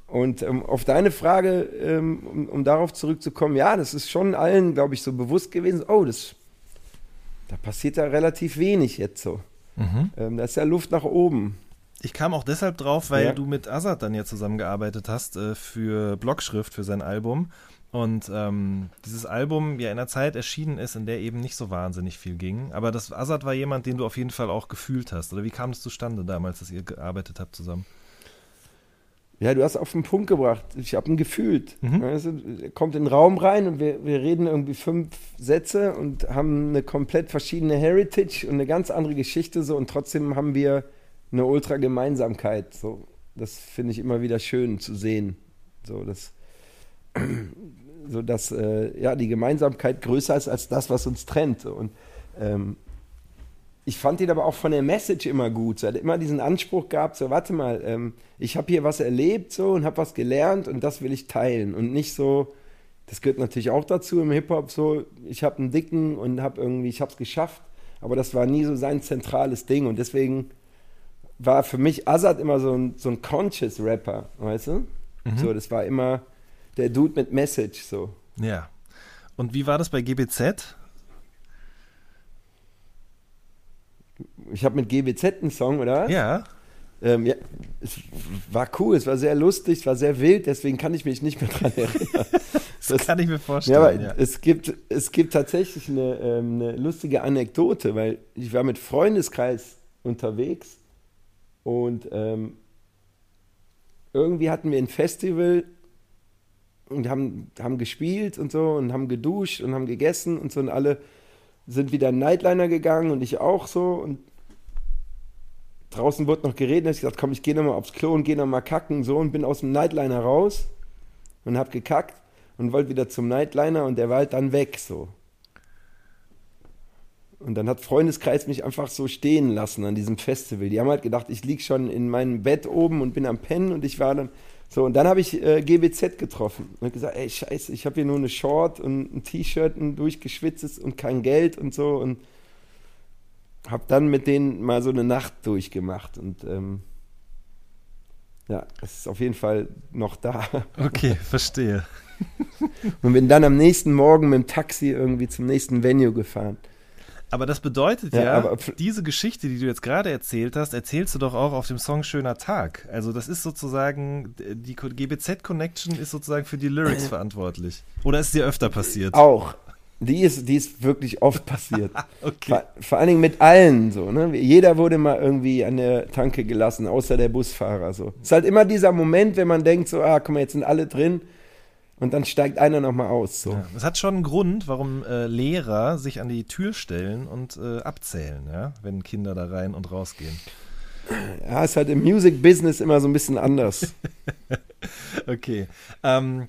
Und ähm, auf deine Frage, ähm, um, um, darauf zurückzukommen, ja, das ist schon allen, glaube ich, so bewusst gewesen, oh, das, da passiert ja relativ wenig jetzt so. Mhm. Ähm, da ist ja Luft nach oben. Ich kam auch deshalb drauf, weil ja. du mit Azad dann ja zusammengearbeitet hast äh, für Blockschrift, für sein Album. Und ähm, dieses Album ja in einer Zeit erschienen ist, in der eben nicht so wahnsinnig viel ging. Aber das Azad war jemand, den du auf jeden Fall auch gefühlt hast. Oder wie kam es zustande damals, dass ihr gearbeitet habt zusammen? Ja, du hast auf den Punkt gebracht. Ich habe ihn gefühlt. Mhm. Also, er kommt in den Raum rein und wir, wir reden irgendwie fünf Sätze und haben eine komplett verschiedene Heritage und eine ganz andere Geschichte so und trotzdem haben wir eine ultra Gemeinsamkeit. So, das finde ich immer wieder schön zu sehen. So, das so dass äh, ja, die Gemeinsamkeit größer ist als das, was uns trennt. Und ähm, ich fand ihn aber auch von der Message immer gut. Er hat immer diesen Anspruch gehabt, so warte mal, ähm, ich habe hier was erlebt so und habe was gelernt und das will ich teilen und nicht so, das gehört natürlich auch dazu im Hip-Hop so, ich habe einen dicken und habe irgendwie, ich habe es geschafft, aber das war nie so sein zentrales Ding und deswegen war für mich Azad immer so ein, so ein Conscious Rapper, weißt du? Mhm. So, das war immer, der Dude mit Message so. Ja. Und wie war das bei GBZ? Ich habe mit GBZ einen Song, oder? Ja. Ähm, ja, es war cool, es war sehr lustig, es war sehr wild, deswegen kann ich mich nicht mehr dran erinnern. das, das, kann ich mir vorstellen. Ja, aber ja. Es, gibt, es gibt tatsächlich eine, ähm, eine lustige Anekdote, weil ich war mit Freundeskreis unterwegs und ähm, irgendwie hatten wir ein Festival und haben, haben gespielt und so und haben geduscht und haben gegessen und so und alle sind wieder in Nightliner gegangen und ich auch so und draußen wurde noch geredet ich gesagt, komm, ich gehe nochmal aufs Klo und gehe nochmal kacken so und bin aus dem Nightliner raus und hab gekackt und wollte wieder zum Nightliner und der war halt dann weg so. Und dann hat Freundeskreis mich einfach so stehen lassen an diesem Festival. Die haben halt gedacht, ich lieg schon in meinem Bett oben und bin am Pennen und ich war dann so. Und dann habe ich äh, GBZ getroffen und gesagt, ey Scheiße, ich habe hier nur eine Short und ein T-Shirt, ein durchgeschwitztes und kein Geld und so und habe dann mit denen mal so eine Nacht durchgemacht und ähm, ja, es ist auf jeden Fall noch da. Okay, verstehe. und bin dann am nächsten Morgen mit dem Taxi irgendwie zum nächsten Venue gefahren. Aber das bedeutet Ja, ja, diese Geschichte, die du jetzt gerade erzählt hast, erzählst du doch auch auf dem Song Schöner Tag. Also das ist sozusagen, die GBZ-Connection ist sozusagen für die Lyrics verantwortlich. Oder ist dir öfter passiert? Auch. Die ist, die ist wirklich oft passiert. Okay. Vor, vor allen Dingen mit allen so, ne? Jeder wurde mal irgendwie an der Tanke gelassen, außer der Busfahrer so. Es ist halt immer dieser Moment, wenn man denkt so, ah, guck mal, jetzt sind alle drin und dann steigt einer nochmal aus so. Ja, das hat schon einen Grund, warum äh, Lehrer sich an die Tür stellen und äh, abzählen, ja, wenn Kinder da rein und rausgehen. Ja, ist halt im Music Business immer so ein bisschen anders. Okay. Ähm,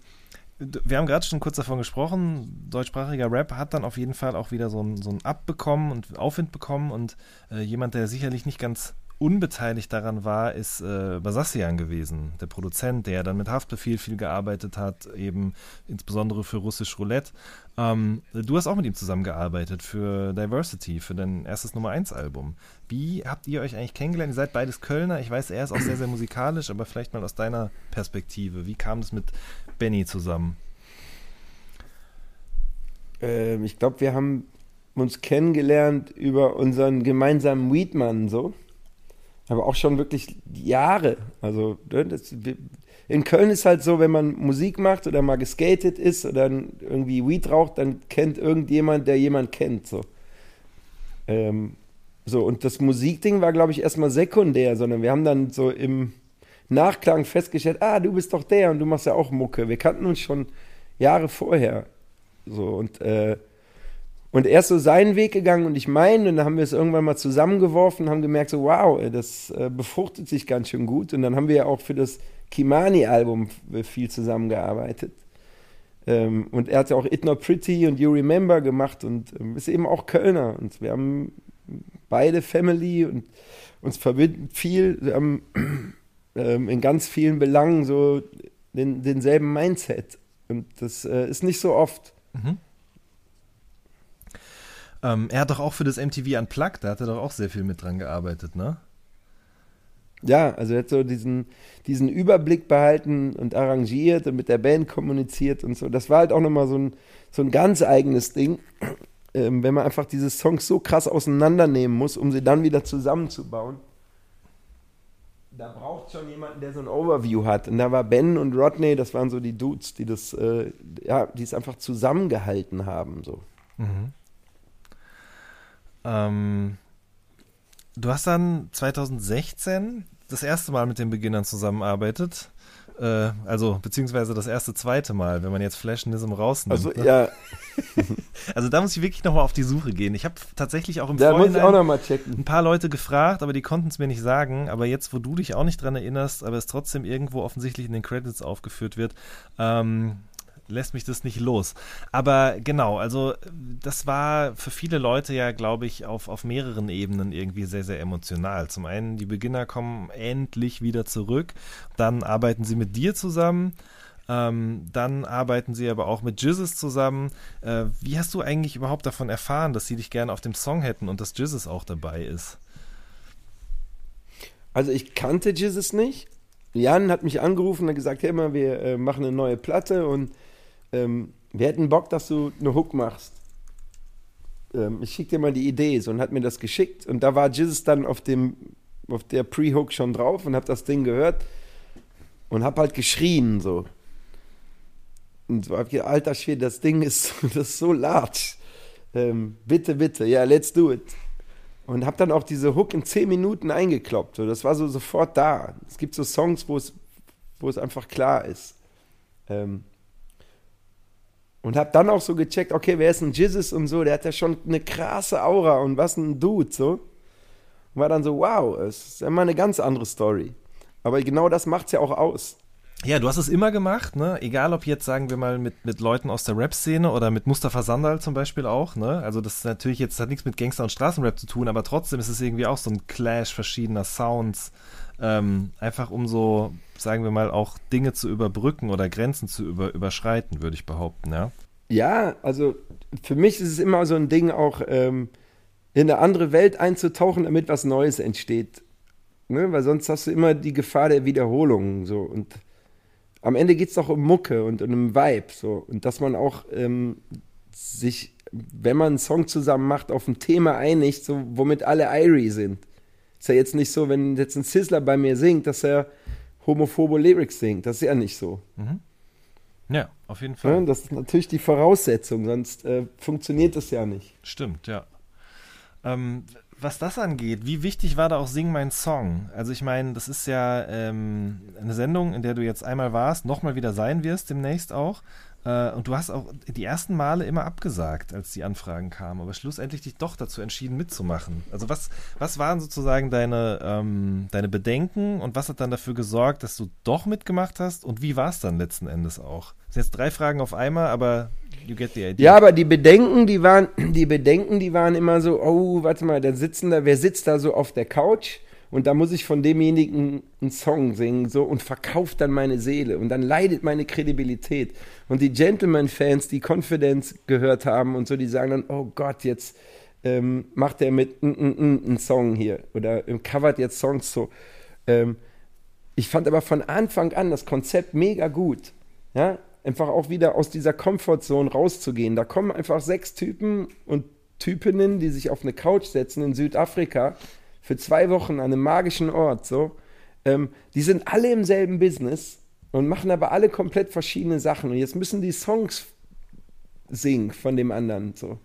wir haben gerade schon kurz davon gesprochen, deutschsprachiger Rap hat dann auf jeden Fall auch wieder so ein, so Up bekommen und Aufwind bekommen und äh, jemand, der sicherlich nicht ganz unbeteiligt daran war, ist äh, Basassian gewesen, der Produzent, der dann mit Haftbefehl viel gearbeitet hat, eben insbesondere für Russisch Roulette. Ähm, du hast auch mit ihm zusammengearbeitet für Diversity, für dein erstes Nummer 1 Album. Wie habt ihr euch eigentlich kennengelernt? Ihr seid beides Kölner. Ich weiß, er ist auch sehr, sehr musikalisch, aber vielleicht mal aus deiner Perspektive. Wie kam es mit Benny zusammen? ähm, ich glaube, wir haben uns kennengelernt über unseren gemeinsamen Weedmann so. Aber auch schon wirklich Jahre. Also ne, das, in Köln ist halt so, wenn man Musik macht oder mal geskatet ist oder irgendwie Weed raucht, dann kennt irgendjemand, der jemand kennt. So, ähm, so und das Musikding war, glaube ich, erstmal sekundär, sondern wir haben dann so im Nachklang festgestellt, ah, du bist doch der und du machst ja auch Mucke. Wir kannten uns schon Jahre vorher. So und äh, und er ist so seinen Weg gegangen und ich meinen, und dann haben wir es irgendwann mal zusammengeworfen und haben gemerkt, so wow, das äh, befruchtet sich ganz schön gut. Und dann haben wir ja auch für das Kimani-Album viel zusammengearbeitet. Ähm, und er hat ja auch It Not Pretty und You Remember gemacht und ähm, ist eben auch Kölner. Und wir haben beide Family und uns verbindet viel. Wir haben ähm, in ganz vielen Belangen so den, denselben Mindset. Und das äh, ist nicht so oft. Ähm, er hat doch auch für das MTV Unplugged, da hat er doch auch sehr viel mit dran gearbeitet, ne? Ja, also er hat so diesen, diesen Überblick behalten und arrangiert und mit der Band kommuniziert und so. Das war halt auch nochmal so ein, so ein ganz eigenes Ding, ähm, wenn man einfach diese Songs so krass auseinandernehmen muss, um sie dann wieder zusammenzubauen. Da braucht schon jemanden, der so ein Overview hat. Und da war Ben und Rodney, das waren so die Dudes, die das, äh, ja, die es einfach zusammengehalten haben. So. Ähm, du hast dann 2016 das erste Mal mit den Beginnern zusammenarbeitet. Äh, also, beziehungsweise das erste, zweite Mal, wenn man jetzt Flashism rausnimmt. Also, ne? ja, also da muss ich wirklich nochmal auf die Suche gehen. Ich habe tatsächlich auch im da muss ich auch Vorhinein checken. ein paar Leute gefragt, aber die konnten es mir nicht sagen. Aber jetzt, wo du dich auch nicht dran erinnerst, aber es trotzdem irgendwo offensichtlich in den Credits aufgeführt wird, ähm, lässt mich das nicht los. Aber genau, also das war für viele Leute ja, glaube ich, auf, auf mehreren Ebenen irgendwie sehr, sehr emotional. Zum einen, die Beginner kommen endlich wieder zurück, dann arbeiten sie mit dir zusammen. Ähm, dann arbeiten sie aber auch mit Jizzes zusammen. Äh, wie hast du eigentlich überhaupt davon erfahren, dass sie dich gerne auf dem Song hätten und dass Jizzes auch dabei ist? Also ich kannte Jesus nicht. Jan hat mich angerufen und gesagt, hey mal, wir äh, machen eine neue Platte und ähm, wir hätten Bock, dass du eine Hook machst. Ähm, ich schicke dir mal die Idee so und hat mir das geschickt und da war Jesus dann auf dem auf der Pre-Hook schon drauf und hab das Ding gehört und hab halt geschrien so. Und so hab ich, alter Schwede, das Ding ist, das ist so large. Ähm, bitte, bitte, ja, let's do it. Und habe dann auch diese Hook in 10 Minuten eingekloppt. So, das war so sofort da. Es gibt so Songs, wo es, wo es einfach klar ist. Ähm, Und hab dann auch so gecheckt, okay, wer ist ein Jizzes und so, der hat ja schon eine krasse Aura und was ein Dude, so. Und war dann so, wow, es ist immer eine ganz andere Story. Aber genau das macht's ja auch aus. Ja, du hast es immer gemacht, ne? Egal ob jetzt, sagen wir mal, mit, mit Leuten aus der Rap-Szene oder mit Mustafa Sandal zum Beispiel auch, ne? Also das ist natürlich jetzt, hat nichts mit Gangster- und Straßenrap zu tun, aber trotzdem ist es irgendwie auch so ein Clash verschiedener Sounds. Ähm, einfach um so, sagen wir mal, auch Dinge zu überbrücken oder Grenzen zu über, überschreiten, würde ich behaupten, ja. Ja, also für mich ist es immer so ein Ding, auch ähm, in eine andere Welt einzutauchen, damit was Neues entsteht. Ne? Weil sonst hast du immer die Gefahr der Wiederholung. So. Und am Ende geht es doch um Mucke und um einen Vibe. So. Und dass man auch ähm, sich, wenn man einen Song zusammen macht, auf ein Thema einigt, so, womit alle Irie sind. Ist ja jetzt nicht so, wenn jetzt ein Sizzler bei mir singt, dass er homophobe Lyrics singt. Das ist ja nicht so. Ja, auf jeden Ja, Fall. das ist natürlich die Voraussetzung, sonst äh, funktioniert das ja nicht. Stimmt, ja. Ähm, was das angeht, wie wichtig war da auch Sing mein Song? Also ich meine, das ist ja ähm, eine Sendung, in der du jetzt einmal warst, nochmal wieder sein wirst, demnächst auch. Äh, und du hast auch die ersten Male immer abgesagt, als die Anfragen kamen, aber schlussendlich dich doch dazu entschieden mitzumachen. Also was, was waren sozusagen deine, ähm, deine Bedenken und was hat dann dafür gesorgt, dass du doch mitgemacht hast und wie war es dann letzten Endes auch? Das sind jetzt drei Fragen auf einmal, aber you get the idea. Ja, aber die Bedenken, die waren, die Bedenken, die waren immer so, oh, warte mal, da sitzen da, wer sitzt da so auf der Couch? Und da muss ich von demjenigen einen Song singen, so, und verkauft dann meine Seele. Und dann leidet meine Kredibilität. Und die Gentleman-Fans, die Confidence gehört haben und so, die sagen dann, oh Gott, jetzt ähm, macht er mit einen Song hier. Oder ähm, covert jetzt Songs so. Ähm, ich fand aber von Anfang an das Konzept mega gut. Ja, einfach auch wieder aus dieser Comfortzone rauszugehen. Da kommen einfach sechs Typen und Typinnen, die sich auf eine Couch setzen in Südafrika für zwei Wochen an einem magischen Ort. So, ähm, die sind alle im selben Business und machen aber alle komplett verschiedene Sachen. Und jetzt müssen die Songs singen von dem anderen. So,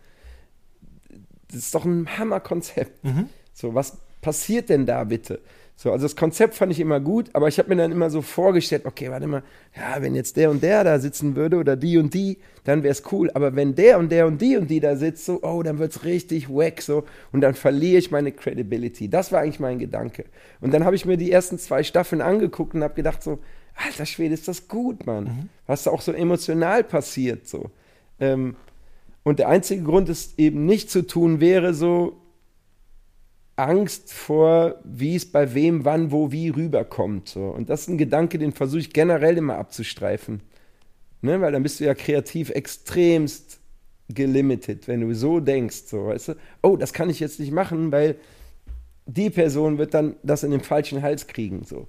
das ist doch ein Hammerkonzept. So, was passiert denn da bitte? So, also das Konzept fand ich immer gut, aber ich habe mir dann immer so vorgestellt, okay, warte mal, ja, wenn jetzt der und der da sitzen würde oder die und die, dann wäre es cool. Aber wenn der und der und die und die da sitzt, so, oh, dann wird's richtig wack, so, und dann verliere ich meine Credibility. Das war eigentlich mein Gedanke. Und dann habe ich mir die ersten zwei Staffeln angeguckt und habe gedacht so, alter Schwede, ist das gut, Mann. Was da auch so emotional passiert, so. Ähm, und der einzige Grund, es eben nicht zu tun, wäre so, Angst vor, wie es bei wem, wann, wo, wie rüberkommt. So. Und das ist ein Gedanke, den versuche ich generell immer abzustreifen. Ne? Weil dann bist du ja kreativ extremst gelimited, wenn du so denkst. So, weißt du? Oh, das kann ich jetzt nicht machen, weil die Person wird dann das in den falschen Hals kriegen. So.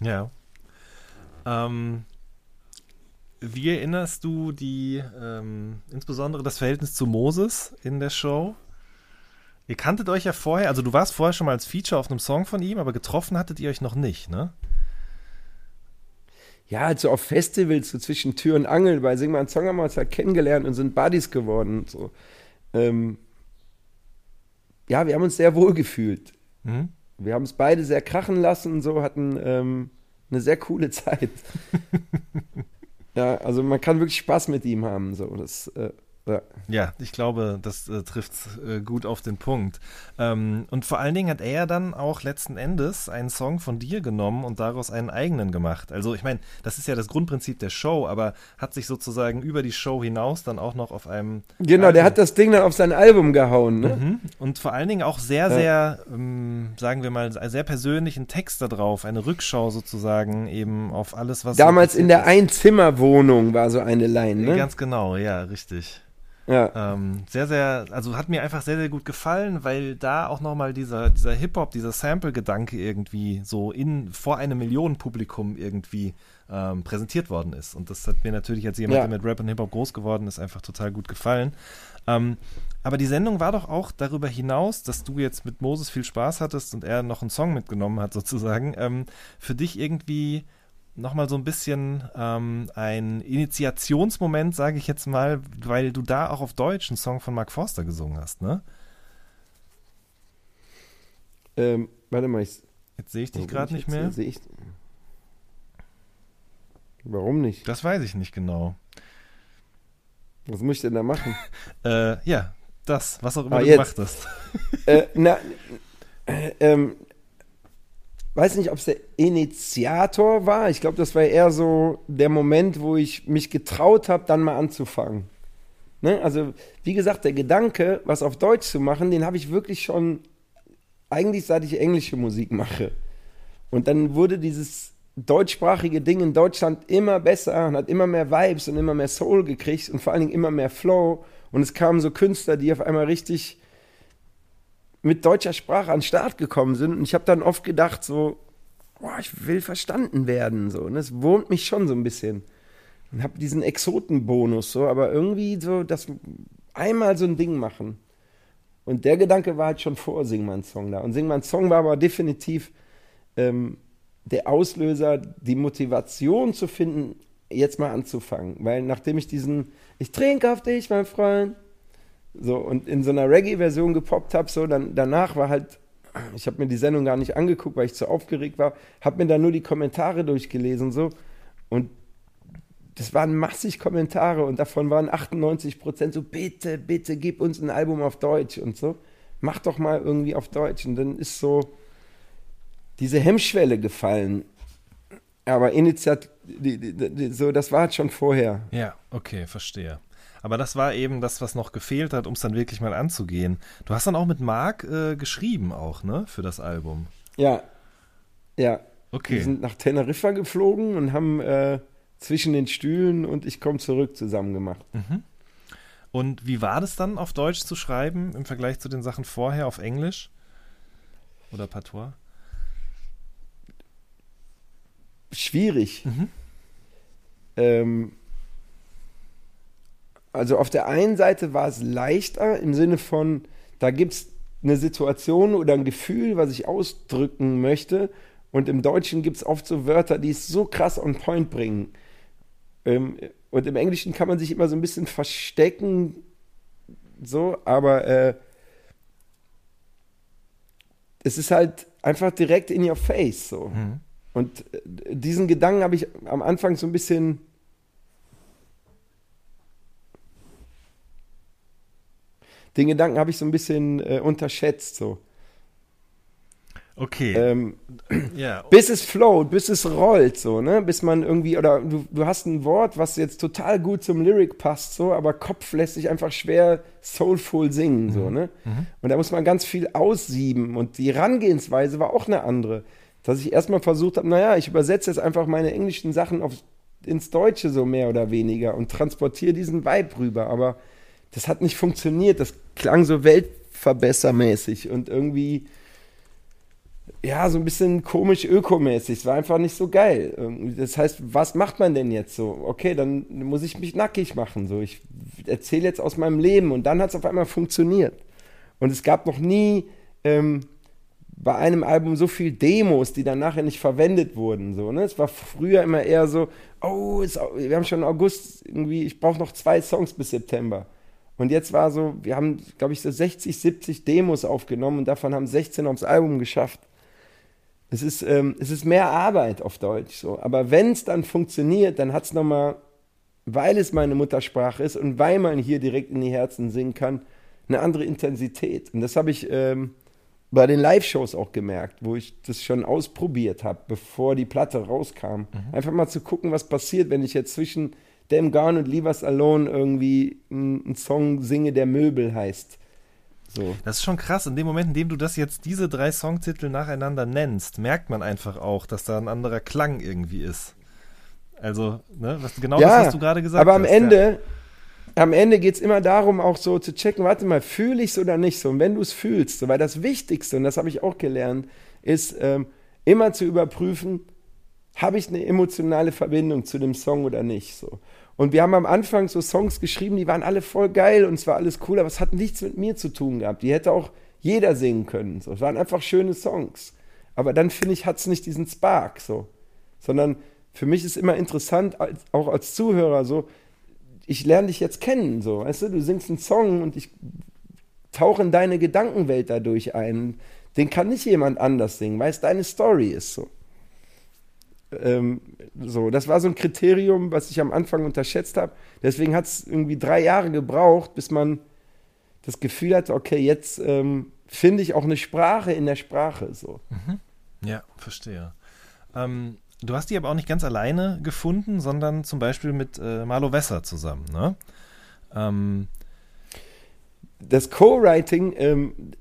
Ja. Ähm, wie erinnerst du die, ähm, insbesondere das Verhältnis zu Moses in der Show? Ihr kanntet euch ja vorher, also du warst vorher schon mal als Feature auf einem Song von ihm, aber getroffen hattet ihr euch noch nicht, ne? Ja, also auf Festivals, so zwischen Tür und Angel, bei Sing mal einen Song haben wir uns halt kennengelernt und sind Buddies geworden. Und so. Ähm, ja, wir haben uns sehr wohl gefühlt. Mhm. Wir haben es beide sehr krachen lassen und so, hatten ähm, eine sehr coole Zeit. ja, also man kann wirklich Spaß mit ihm haben. So. Das, äh, ja. Ja, ich glaube, das äh, trifft äh, gut auf den Punkt. Ähm, und vor allen Dingen hat er ja dann auch letzten Endes einen Song von dir genommen und daraus einen eigenen gemacht. Also ich meine, das ist ja das Grundprinzip der Show, aber hat sich sozusagen über die Show hinaus dann auch noch auf einem Genau, der Album- hat das Ding dann auf sein Album gehauen. Ne? Mhm. Und vor allen Dingen auch sehr, sehr, ähm, sagen wir mal, sehr persönlichen Text da drauf, eine Rückschau sozusagen eben auf alles, was. Damals in der Einzimmerwohnung war so eine Line. Ne? Ganz genau, ja, richtig. Ja. Ähm, sehr, sehr, also hat mir einfach sehr, sehr gut gefallen, weil da auch nochmal dieser, dieser Hip-Hop, dieser Sample-Gedanke irgendwie so in, vor einem Millionenpublikum irgendwie ähm, präsentiert worden ist. Und das hat mir natürlich als jemand, Ja. der mit Rap und Hip-Hop groß geworden ist, einfach total gut gefallen. Ähm, aber die Sendung war doch auch darüber hinaus, dass du jetzt mit Moses viel Spaß hattest und er noch einen Song mitgenommen hat, sozusagen, ähm, für dich irgendwie nochmal so ein bisschen ähm, ein Initiationsmoment, sage ich jetzt mal, weil du da auch auf Deutsch einen Song von Mark Forster gesungen hast, ne? Ähm, warte mal, ich. Jetzt sehe ich dich gerade ich nicht mehr. Sehe ich, warum nicht? Das weiß ich nicht genau. Was muss ich denn da machen? Äh, ja, das, was auch immer Ah, du jetzt. gemacht hast. äh, na, äh, ähm, weiß nicht, ob es der Initiator war. Ich glaube, das war eher so der Moment, wo ich mich getraut habe, dann mal anzufangen. Ne? Also, wie gesagt, der Gedanke, was auf Deutsch zu machen, den habe ich wirklich schon eigentlich seit ich englische Musik mache. Und dann wurde dieses deutschsprachige Ding in Deutschland immer besser und hat immer mehr Vibes und immer mehr Soul gekriegt und vor allen Dingen immer mehr Flow. Und es kamen so Künstler, die auf einmal richtig mit deutscher Sprache an den Start gekommen sind. Und ich habe dann oft gedacht, so, boah, ich will verstanden werden. So. Und das wurmt mich schon so ein bisschen. Und habe diesen Exotenbonus, so, aber irgendwie so, das einmal so ein Ding machen. Und der Gedanke war halt schon vor Singmann Song da. Und Singmann Song war aber definitiv ähm, der Auslöser, die Motivation zu finden, jetzt mal anzufangen. Weil nachdem ich diesen, ich trinke auf dich, mein Freund, so und in so einer Reggae-Version gepoppt habe, so dann danach war halt, ich habe mir die Sendung gar nicht angeguckt, weil ich zu aufgeregt war, habe mir dann nur die Kommentare durchgelesen so und das waren massig Kommentare und davon waren 98 Prozent so, bitte, bitte, gib uns ein Album auf Deutsch und so. Mach doch mal irgendwie auf Deutsch. Und dann ist so diese Hemmschwelle gefallen. Aber die, so, das war halt schon vorher. Ja, okay, verstehe. Aber das war eben das, was noch gefehlt hat, um es dann wirklich mal anzugehen. Du hast dann auch mit Marc äh, geschrieben, auch, ne, für das Album. Ja, ja. Okay. Wir sind nach Teneriffa geflogen und haben äh, zwischen den Stühlen und ich komme zurück zusammen gemacht. Und wie war das dann auf Deutsch zu schreiben im Vergleich zu den Sachen vorher auf Englisch? Oder Patois? schwierig. Ähm, also auf der einen Seite war es leichter im Sinne von, da gibt es eine Situation oder ein Gefühl, was ich ausdrücken möchte. Und im Deutschen gibt es oft so Wörter, die es so krass on point bringen. Ähm, und im Englischen kann man sich immer so ein bisschen verstecken, so, aber äh, es ist halt einfach direkt in your face, so. Und äh, diesen Gedanken habe ich am Anfang so ein bisschen. Den Gedanken habe ich so ein bisschen äh, unterschätzt, so. Okay. Ähm, ja. bis es float, bis es rollt, so, ne? Bis man irgendwie, oder du, du hast ein Wort, was jetzt total gut zum Lyric passt, so, aber Kopf lässt sich einfach schwer soulful singen, so, ne? Und da muss man ganz viel aussieben und die Herangehensweise war auch eine andere. Dass ich erstmal versucht habe, naja, ich übersetze jetzt einfach meine englischen Sachen auf, ins Deutsche so mehr oder weniger und transportiere diesen Vibe rüber, aber das hat nicht funktioniert, das klang so weltverbessermäßig und irgendwie ja, so ein bisschen komisch ökomäßig. Es war einfach nicht so geil. Irgendwie. Das heißt, was macht man denn jetzt so? Okay, dann muss ich mich nackig machen. So, ich erzähle jetzt aus meinem Leben und dann hat es auf einmal funktioniert. Und es gab noch nie ähm, bei einem Album so viel Demos, die dann nachher nicht verwendet wurden. So, ne? Es war früher immer eher so, oh, ist, wir haben schon August, irgendwie, ich brauche noch zwei Songs bis September. Und jetzt war so, wir haben, glaube ich, so 60, 70 Demos aufgenommen und davon haben 16 aufs Album geschafft. Es ist, ähm, es ist mehr Arbeit auf Deutsch so. Aber wenn es dann funktioniert, dann hat es nochmal, weil es meine Muttersprache ist und weil man hier direkt in die Herzen singen kann, eine andere Intensität. Und das habe ich ähm, bei den Live-Shows auch gemerkt, wo ich das schon ausprobiert habe, bevor die Platte rauskam. Einfach mal zu gucken, was passiert, wenn ich jetzt zwischen Damn Gone und Leave Us Alone irgendwie einen Song singe, der Möbel heißt. So. Das ist schon krass. In dem Moment, in dem du das jetzt, diese drei Songtitel nacheinander nennst, merkt man einfach auch, dass da ein anderer Klang irgendwie ist. Also, ne, was, genau das, was du gerade gesagt aber hast. am Ende, am Ende geht es immer darum, auch so zu checken, warte mal, fühle ich es oder nicht so? Und wenn du es fühlst, so, weil das Wichtigste, und das habe ich auch gelernt, ist ähm, immer zu überprüfen, habe ich eine emotionale Verbindung zu dem Song oder nicht so. Und wir haben am Anfang so Songs geschrieben, die waren alle voll geil und es war alles cool, aber es hat nichts mit mir zu tun gehabt. Die hätte auch jeder singen können. So. Es waren einfach schöne Songs. Aber dann finde ich, hat es nicht diesen Spark so. Sondern für mich ist immer interessant, als, auch als Zuhörer so, ich lerne dich jetzt kennen, so, weißt du, du singst einen Song und ich tauche in deine Gedankenwelt dadurch ein. Den kann nicht jemand anders singen, weil es deine Story ist so. Ähm, so, das war so ein Kriterium, was ich am Anfang unterschätzt habe. Deswegen hat es irgendwie drei Jahre gebraucht, bis man das Gefühl hatte, okay, jetzt ähm, finde ich auch eine Sprache in der Sprache. So. Ja, verstehe. Ähm, du hast die aber auch nicht ganz alleine gefunden, sondern zum Beispiel mit äh, Marlo Wesser zusammen, ne? Ähm, das Co-Writing ähm,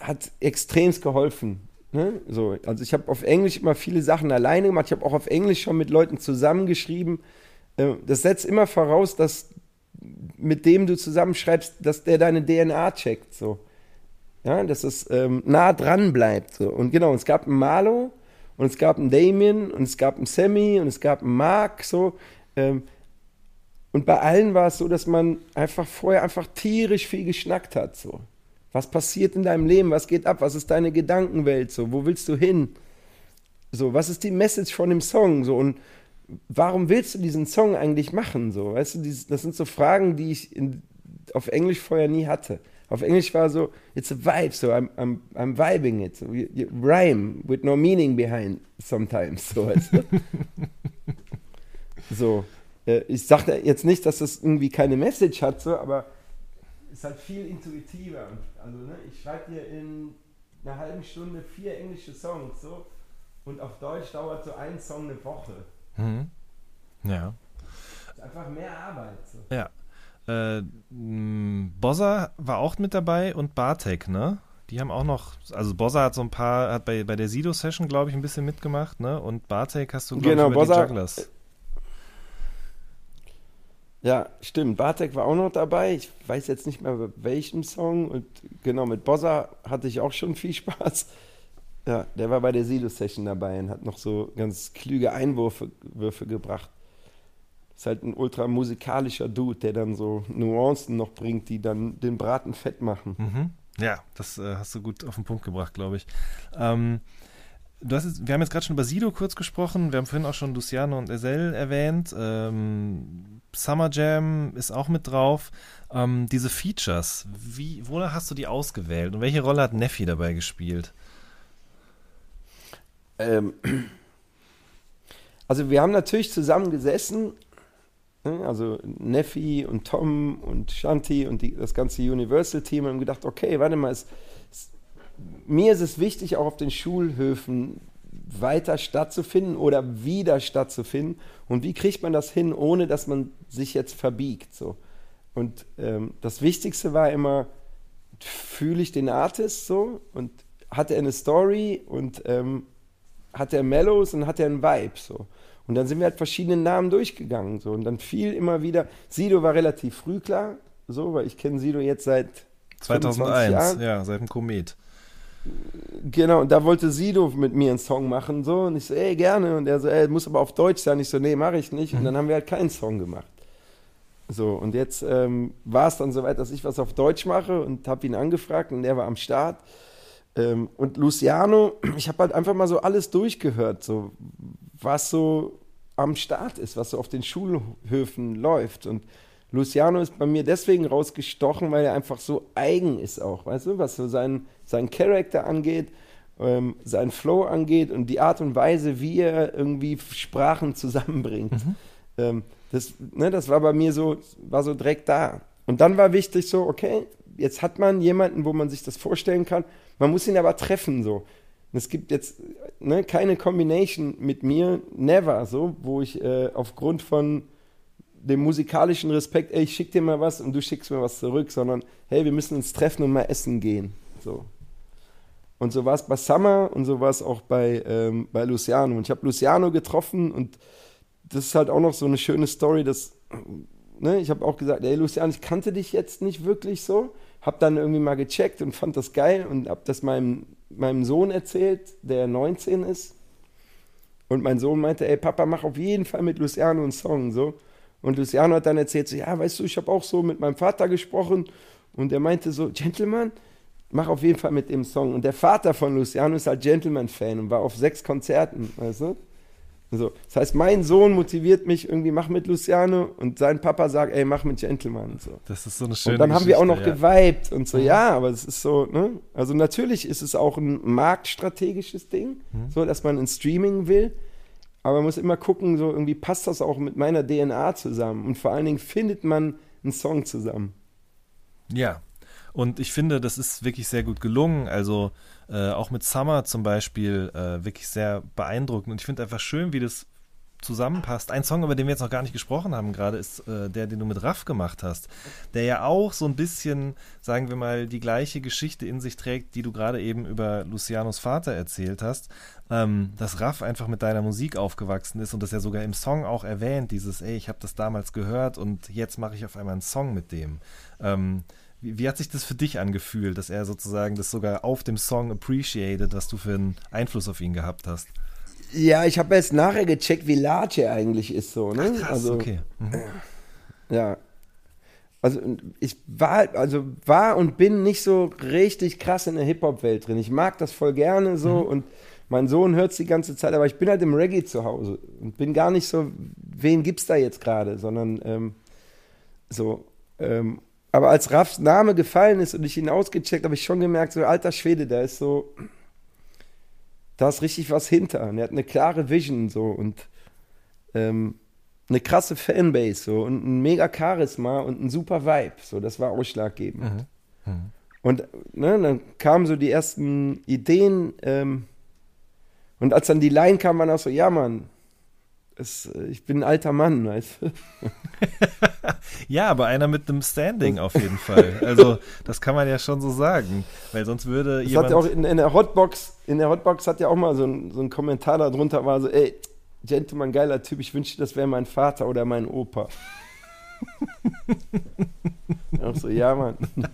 hat extremst geholfen. Ne? So, also ich habe auf Englisch immer viele Sachen alleine gemacht. Ich habe auch auf Englisch schon mit Leuten zusammengeschrieben. Äh, das setzt immer voraus, dass mit dem du zusammenschreibst, dass der deine DNA checkt. So. Ja, dass es ähm, nah dran bleibt. So. Und genau, es gab einen Marlo und es gab einen Damien und es gab einen Sammy und es gab einen Mark. So. Ähm, und bei allen war es so, dass man einfach vorher einfach tierisch viel geschnackt hat. So. Was passiert in deinem Leben? Was geht ab? Was ist deine Gedankenwelt? So, wo willst du hin? So, was ist die Message von dem Song? So, und warum willst du diesen Song eigentlich machen? So, weißt du, das sind so Fragen, die ich in, auf Englisch vorher nie hatte. Auf Englisch war so, it's a vibe, so I'm, I'm, I'm vibing it. So, you, you rhyme with no meaning behind sometimes. So, weißt du? so äh, ich sage jetzt nicht, dass das irgendwie keine Message hat, so, aber ist halt viel intuitiver. Also ne, ich schreibe dir in einer halben Stunde vier englische Songs so und auf Deutsch dauert so ein Song eine Woche. mhm. Ja. Ist einfach mehr Arbeit. So. Ja. Äh, Bozza war auch mit dabei und Bartek, ne? Die haben auch noch, also Bozza hat so ein paar, hat bei, bei der Sido-Session, glaube ich, ein bisschen mitgemacht, ne? Und Bartek hast du, glaube Genau, ich, über Bozza- die Jugglers. Ja, stimmt. Bartek war auch noch dabei. Ich weiß jetzt nicht mehr welchem Song. Und genau, mit Bossa hatte ich auch schon viel Spaß. Ja, der war bei der Silo-Session dabei und hat noch so ganz klüge Einwürfe Würfe gebracht. Ist halt ein ultra musikalischer Dude, der dann so Nuancen noch bringt, die dann den Braten fett machen. Mhm. Ja, das äh, hast du gut auf den Punkt gebracht, glaube ich. Ähm, jetzt, wir haben jetzt gerade schon über Sido kurz gesprochen. Wir haben vorhin auch schon Luciano und Ezel erwähnt. Ähm, Summer Jam ist auch mit drauf. Ähm, diese Features, wie, wonach hast du die ausgewählt und welche Rolle hat Neffi dabei gespielt? Ähm, also wir haben natürlich zusammen gesessen, ne, also Neffi und Tom und Shanti und die, das ganze Universal-Team haben gedacht, okay, warte mal, es, es, mir ist es wichtig, auch auf den Schulhöfen weiter stattzufinden oder wieder stattzufinden. Und wie kriegt man das hin, ohne dass man sich jetzt verbiegt? So. Und ähm, das Wichtigste war immer, fühle ich den Artist so und hat er eine Story und ähm, hat er Mellows und hat er einen Vibe so. Und dann sind wir halt verschiedene Namen durchgegangen so und dann fiel immer wieder. Sido war relativ früh klar, so, weil ich kenne Sido jetzt seit 25 2001, Jahren. ja, seit dem Komet. Genau, und da wollte Sido mit mir einen Song machen so und ich so, ey, gerne und er so, ey, muss aber auf Deutsch sein. Ich so, nee, mache ich nicht und dann haben wir halt keinen Song gemacht. So, und jetzt ähm, war es dann soweit, dass ich was auf Deutsch mache und habe ihn angefragt und der war am Start. Ähm, und Luciano, ich habe halt einfach mal so alles durchgehört, so was so am Start ist, was so auf den Schulhöfen läuft. Und Luciano ist bei mir deswegen rausgestochen, weil er einfach so eigen ist auch, weißt du, was so seinen, seinen Charakter angeht, ähm, seinen Flow angeht und die Art und Weise, wie er irgendwie Sprachen zusammenbringt. Ähm, das, ne, das war bei mir so, war so direkt da. Und dann war wichtig so, okay, jetzt hat man jemanden, wo man sich das vorstellen kann, man muss ihn aber treffen so. Und es gibt jetzt ne, keine Combination mit mir, never so, wo ich äh, aufgrund von dem musikalischen Respekt, ey, ich schick dir mal was und du schickst mir was zurück, sondern hey, wir müssen uns treffen und mal essen gehen. So. Und so war es bei Summer und so war es auch bei, ähm, bei Luciano. Und ich habe Luciano getroffen und das ist halt auch noch so eine schöne Story, dass, ne, ich habe auch gesagt, ey Luciano, ich kannte dich jetzt nicht wirklich so, habe dann irgendwie mal gecheckt und fand das geil und habe das meinem, meinem Sohn erzählt, der 19 ist. Und mein Sohn meinte, ey Papa, mach auf jeden Fall mit Luciano einen Song, so. Und Luciano hat dann erzählt, so, ja, weißt du, ich habe auch so mit meinem Vater gesprochen und er meinte so, Gentleman, mach auf jeden Fall mit dem Song. Und der Vater von Luciano ist halt Gentleman-Fan und war auf sechs Konzerten, weißt du? So. Das heißt, mein Sohn motiviert mich irgendwie, mach mit Luciano und sein Papa sagt, ey, mach mit Gentleman. So. Das ist so eine schöne Und dann haben wir auch noch ja. geweibt und so, ja, aber es ist so, ne? Also natürlich ist es auch ein marktstrategisches Ding, Mhm. so, dass man ins Streaming will. Aber man muss immer gucken, so irgendwie passt das auch mit meiner DNA zusammen. Und vor allen Dingen findet man einen Song zusammen. Ja. Und ich finde, das ist wirklich sehr gut gelungen. Also äh, auch mit Summer zum Beispiel äh, wirklich sehr beeindruckend. Und ich finde einfach schön, wie das zusammenpasst. Ein Song, über den wir jetzt noch gar nicht gesprochen haben gerade, ist äh, der, den du mit Raff gemacht hast, der ja auch so ein bisschen, sagen wir mal, die gleiche Geschichte in sich trägt, die du gerade eben über Lucianos Vater erzählt hast, ähm, dass Raff einfach mit deiner Musik aufgewachsen ist und das ja sogar im Song auch erwähnt, dieses, ey, ich habe das damals gehört und jetzt mache ich auf einmal einen Song mit dem. Ähm, wie, wie, hat sich das für dich angefühlt, dass er sozusagen das sogar auf dem Song appreciated, was du für einen Einfluss auf ihn gehabt hast? Ja, ich habe erst nachher gecheckt, wie large er eigentlich ist, so, ne? Ach, krass, also, okay. Mhm. Ja. Also ich war, also war und bin nicht so richtig krass in der Hip-Hop-Welt drin. Ich mag das voll gerne so mhm. und mein Sohn hört es die ganze Zeit, aber ich bin halt im Reggae zu Hause und bin gar nicht so, wen gibt's da jetzt gerade, sondern ähm, so. Ähm, aber als Raffs Name gefallen ist und ich ihn ausgecheckt, habe ich schon gemerkt, so alter Schwede, da ist so, da ist richtig was hinter. Und er hat eine klare Vision so und ähm, eine krasse Fanbase so und ein mega Charisma und ein super Vibe. So, das war ausschlaggebend. Mhm. Mhm. Und ne, dann kamen so die ersten Ideen ähm, und als dann die Line kam, war auch so, ja Mann, es, äh, ich bin ein alter Mann, weißt du? ja, aber einer mit einem Standing auf jeden Fall. Also, das kann man ja schon so sagen. Weil sonst würde das jemand. Hat ja auch in, in, der Hotbox, in der Hotbox hat ja auch mal so ein, so ein Kommentar darunter war so, ey, Gentleman, geiler Typ, ich wünschte, das wäre mein Vater oder mein Opa. auch so, ja, Mann.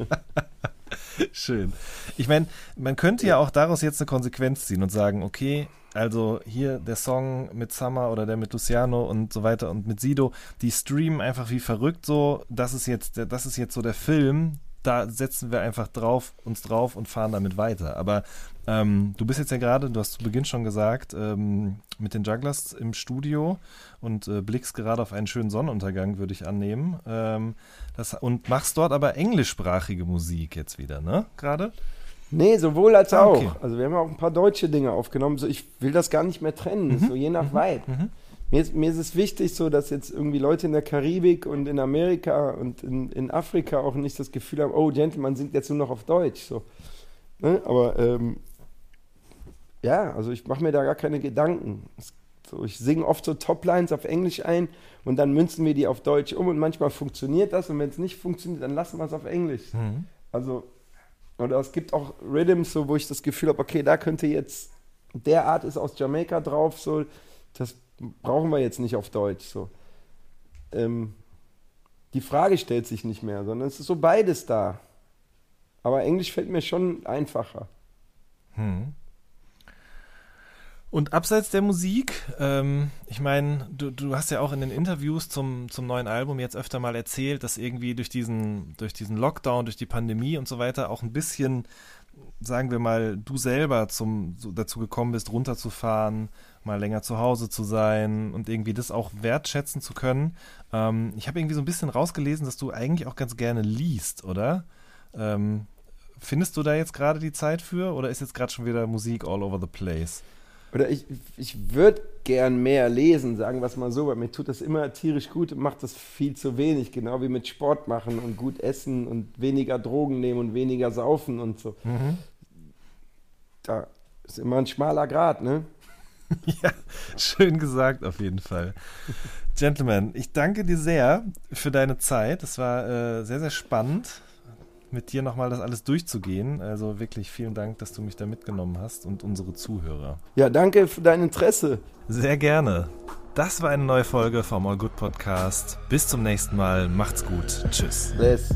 Schön. Ich meine, man könnte ja auch daraus jetzt eine Konsequenz ziehen und sagen, okay, also hier der Song mit Summer oder der mit Luciano und so weiter und mit Sido, die streamen einfach wie verrückt so. Das ist jetzt, das ist jetzt so der Film. Da setzen wir einfach drauf, uns drauf und fahren damit weiter. Aber ähm, du bist jetzt ja gerade, du hast zu Beginn schon gesagt, ähm, mit den Jugglers im Studio und äh, blickst gerade auf einen schönen Sonnenuntergang, würde ich annehmen. Ähm, das, und machst dort aber englischsprachige Musik jetzt wieder, ne? Gerade? Nee, sowohl als ah, auch. Okay. Also wir haben auch ein paar deutsche Dinge aufgenommen. So, ich will das gar nicht mehr trennen, mhm. so je nach mhm. Vibe. Mhm. Mir, ist, mir ist es wichtig, so dass jetzt irgendwie Leute in der Karibik und in Amerika und in, in Afrika auch nicht das Gefühl haben, oh, Gentleman singt jetzt nur noch auf Deutsch. So. Ne? Aber ähm, ja, also ich mache mir da gar keine Gedanken. So, ich singe oft so Toplines auf Englisch ein und dann münzen wir die auf Deutsch um und manchmal funktioniert das und wenn es nicht funktioniert, dann lassen wir es auf Englisch. Mhm. Also oder es gibt auch Rhythms, so, wo ich das Gefühl habe, okay, da könnte jetzt, der Art ist aus Jamaika drauf, so, das brauchen wir jetzt nicht auf Deutsch. So. Ähm, die Frage stellt sich nicht mehr, sondern es ist so beides da. Aber Englisch fällt mir schon einfacher. Hm. Und abseits der Musik, ähm, ich meine, du, du hast ja auch in den Interviews zum, zum neuen Album jetzt öfter mal erzählt, dass irgendwie durch diesen, durch diesen Lockdown, durch die Pandemie und so weiter auch ein bisschen, sagen wir mal, du selber zum, so dazu gekommen bist, runterzufahren, mal länger zu Hause zu sein und irgendwie das auch wertschätzen zu können. Ähm, ich habe irgendwie so ein bisschen rausgelesen, dass du eigentlich auch ganz gerne liest, oder? Ähm, findest du da jetzt gerade die Zeit für oder ist jetzt gerade schon wieder Musik all over the place? Oder ich, ich würde gern mehr lesen, sagen wir es mal so, weil mir tut das immer tierisch gut und macht das viel zu wenig, genau wie mit Sport machen und gut essen und weniger Drogen nehmen und weniger saufen und so. Mhm. Da ist immer ein schmaler Grad, ne? ja, schön gesagt auf jeden Fall. Gentlemen, ich danke dir sehr für deine Zeit. Es war äh, sehr, sehr spannend mit dir nochmal das alles durchzugehen. Also wirklich vielen Dank, dass du mich da mitgenommen hast und unsere Zuhörer. Ja, danke für dein Interesse. Sehr gerne. Das war eine neue Folge vom All Good Podcast. Bis zum nächsten Mal. Macht's gut. Tschüss. Bless.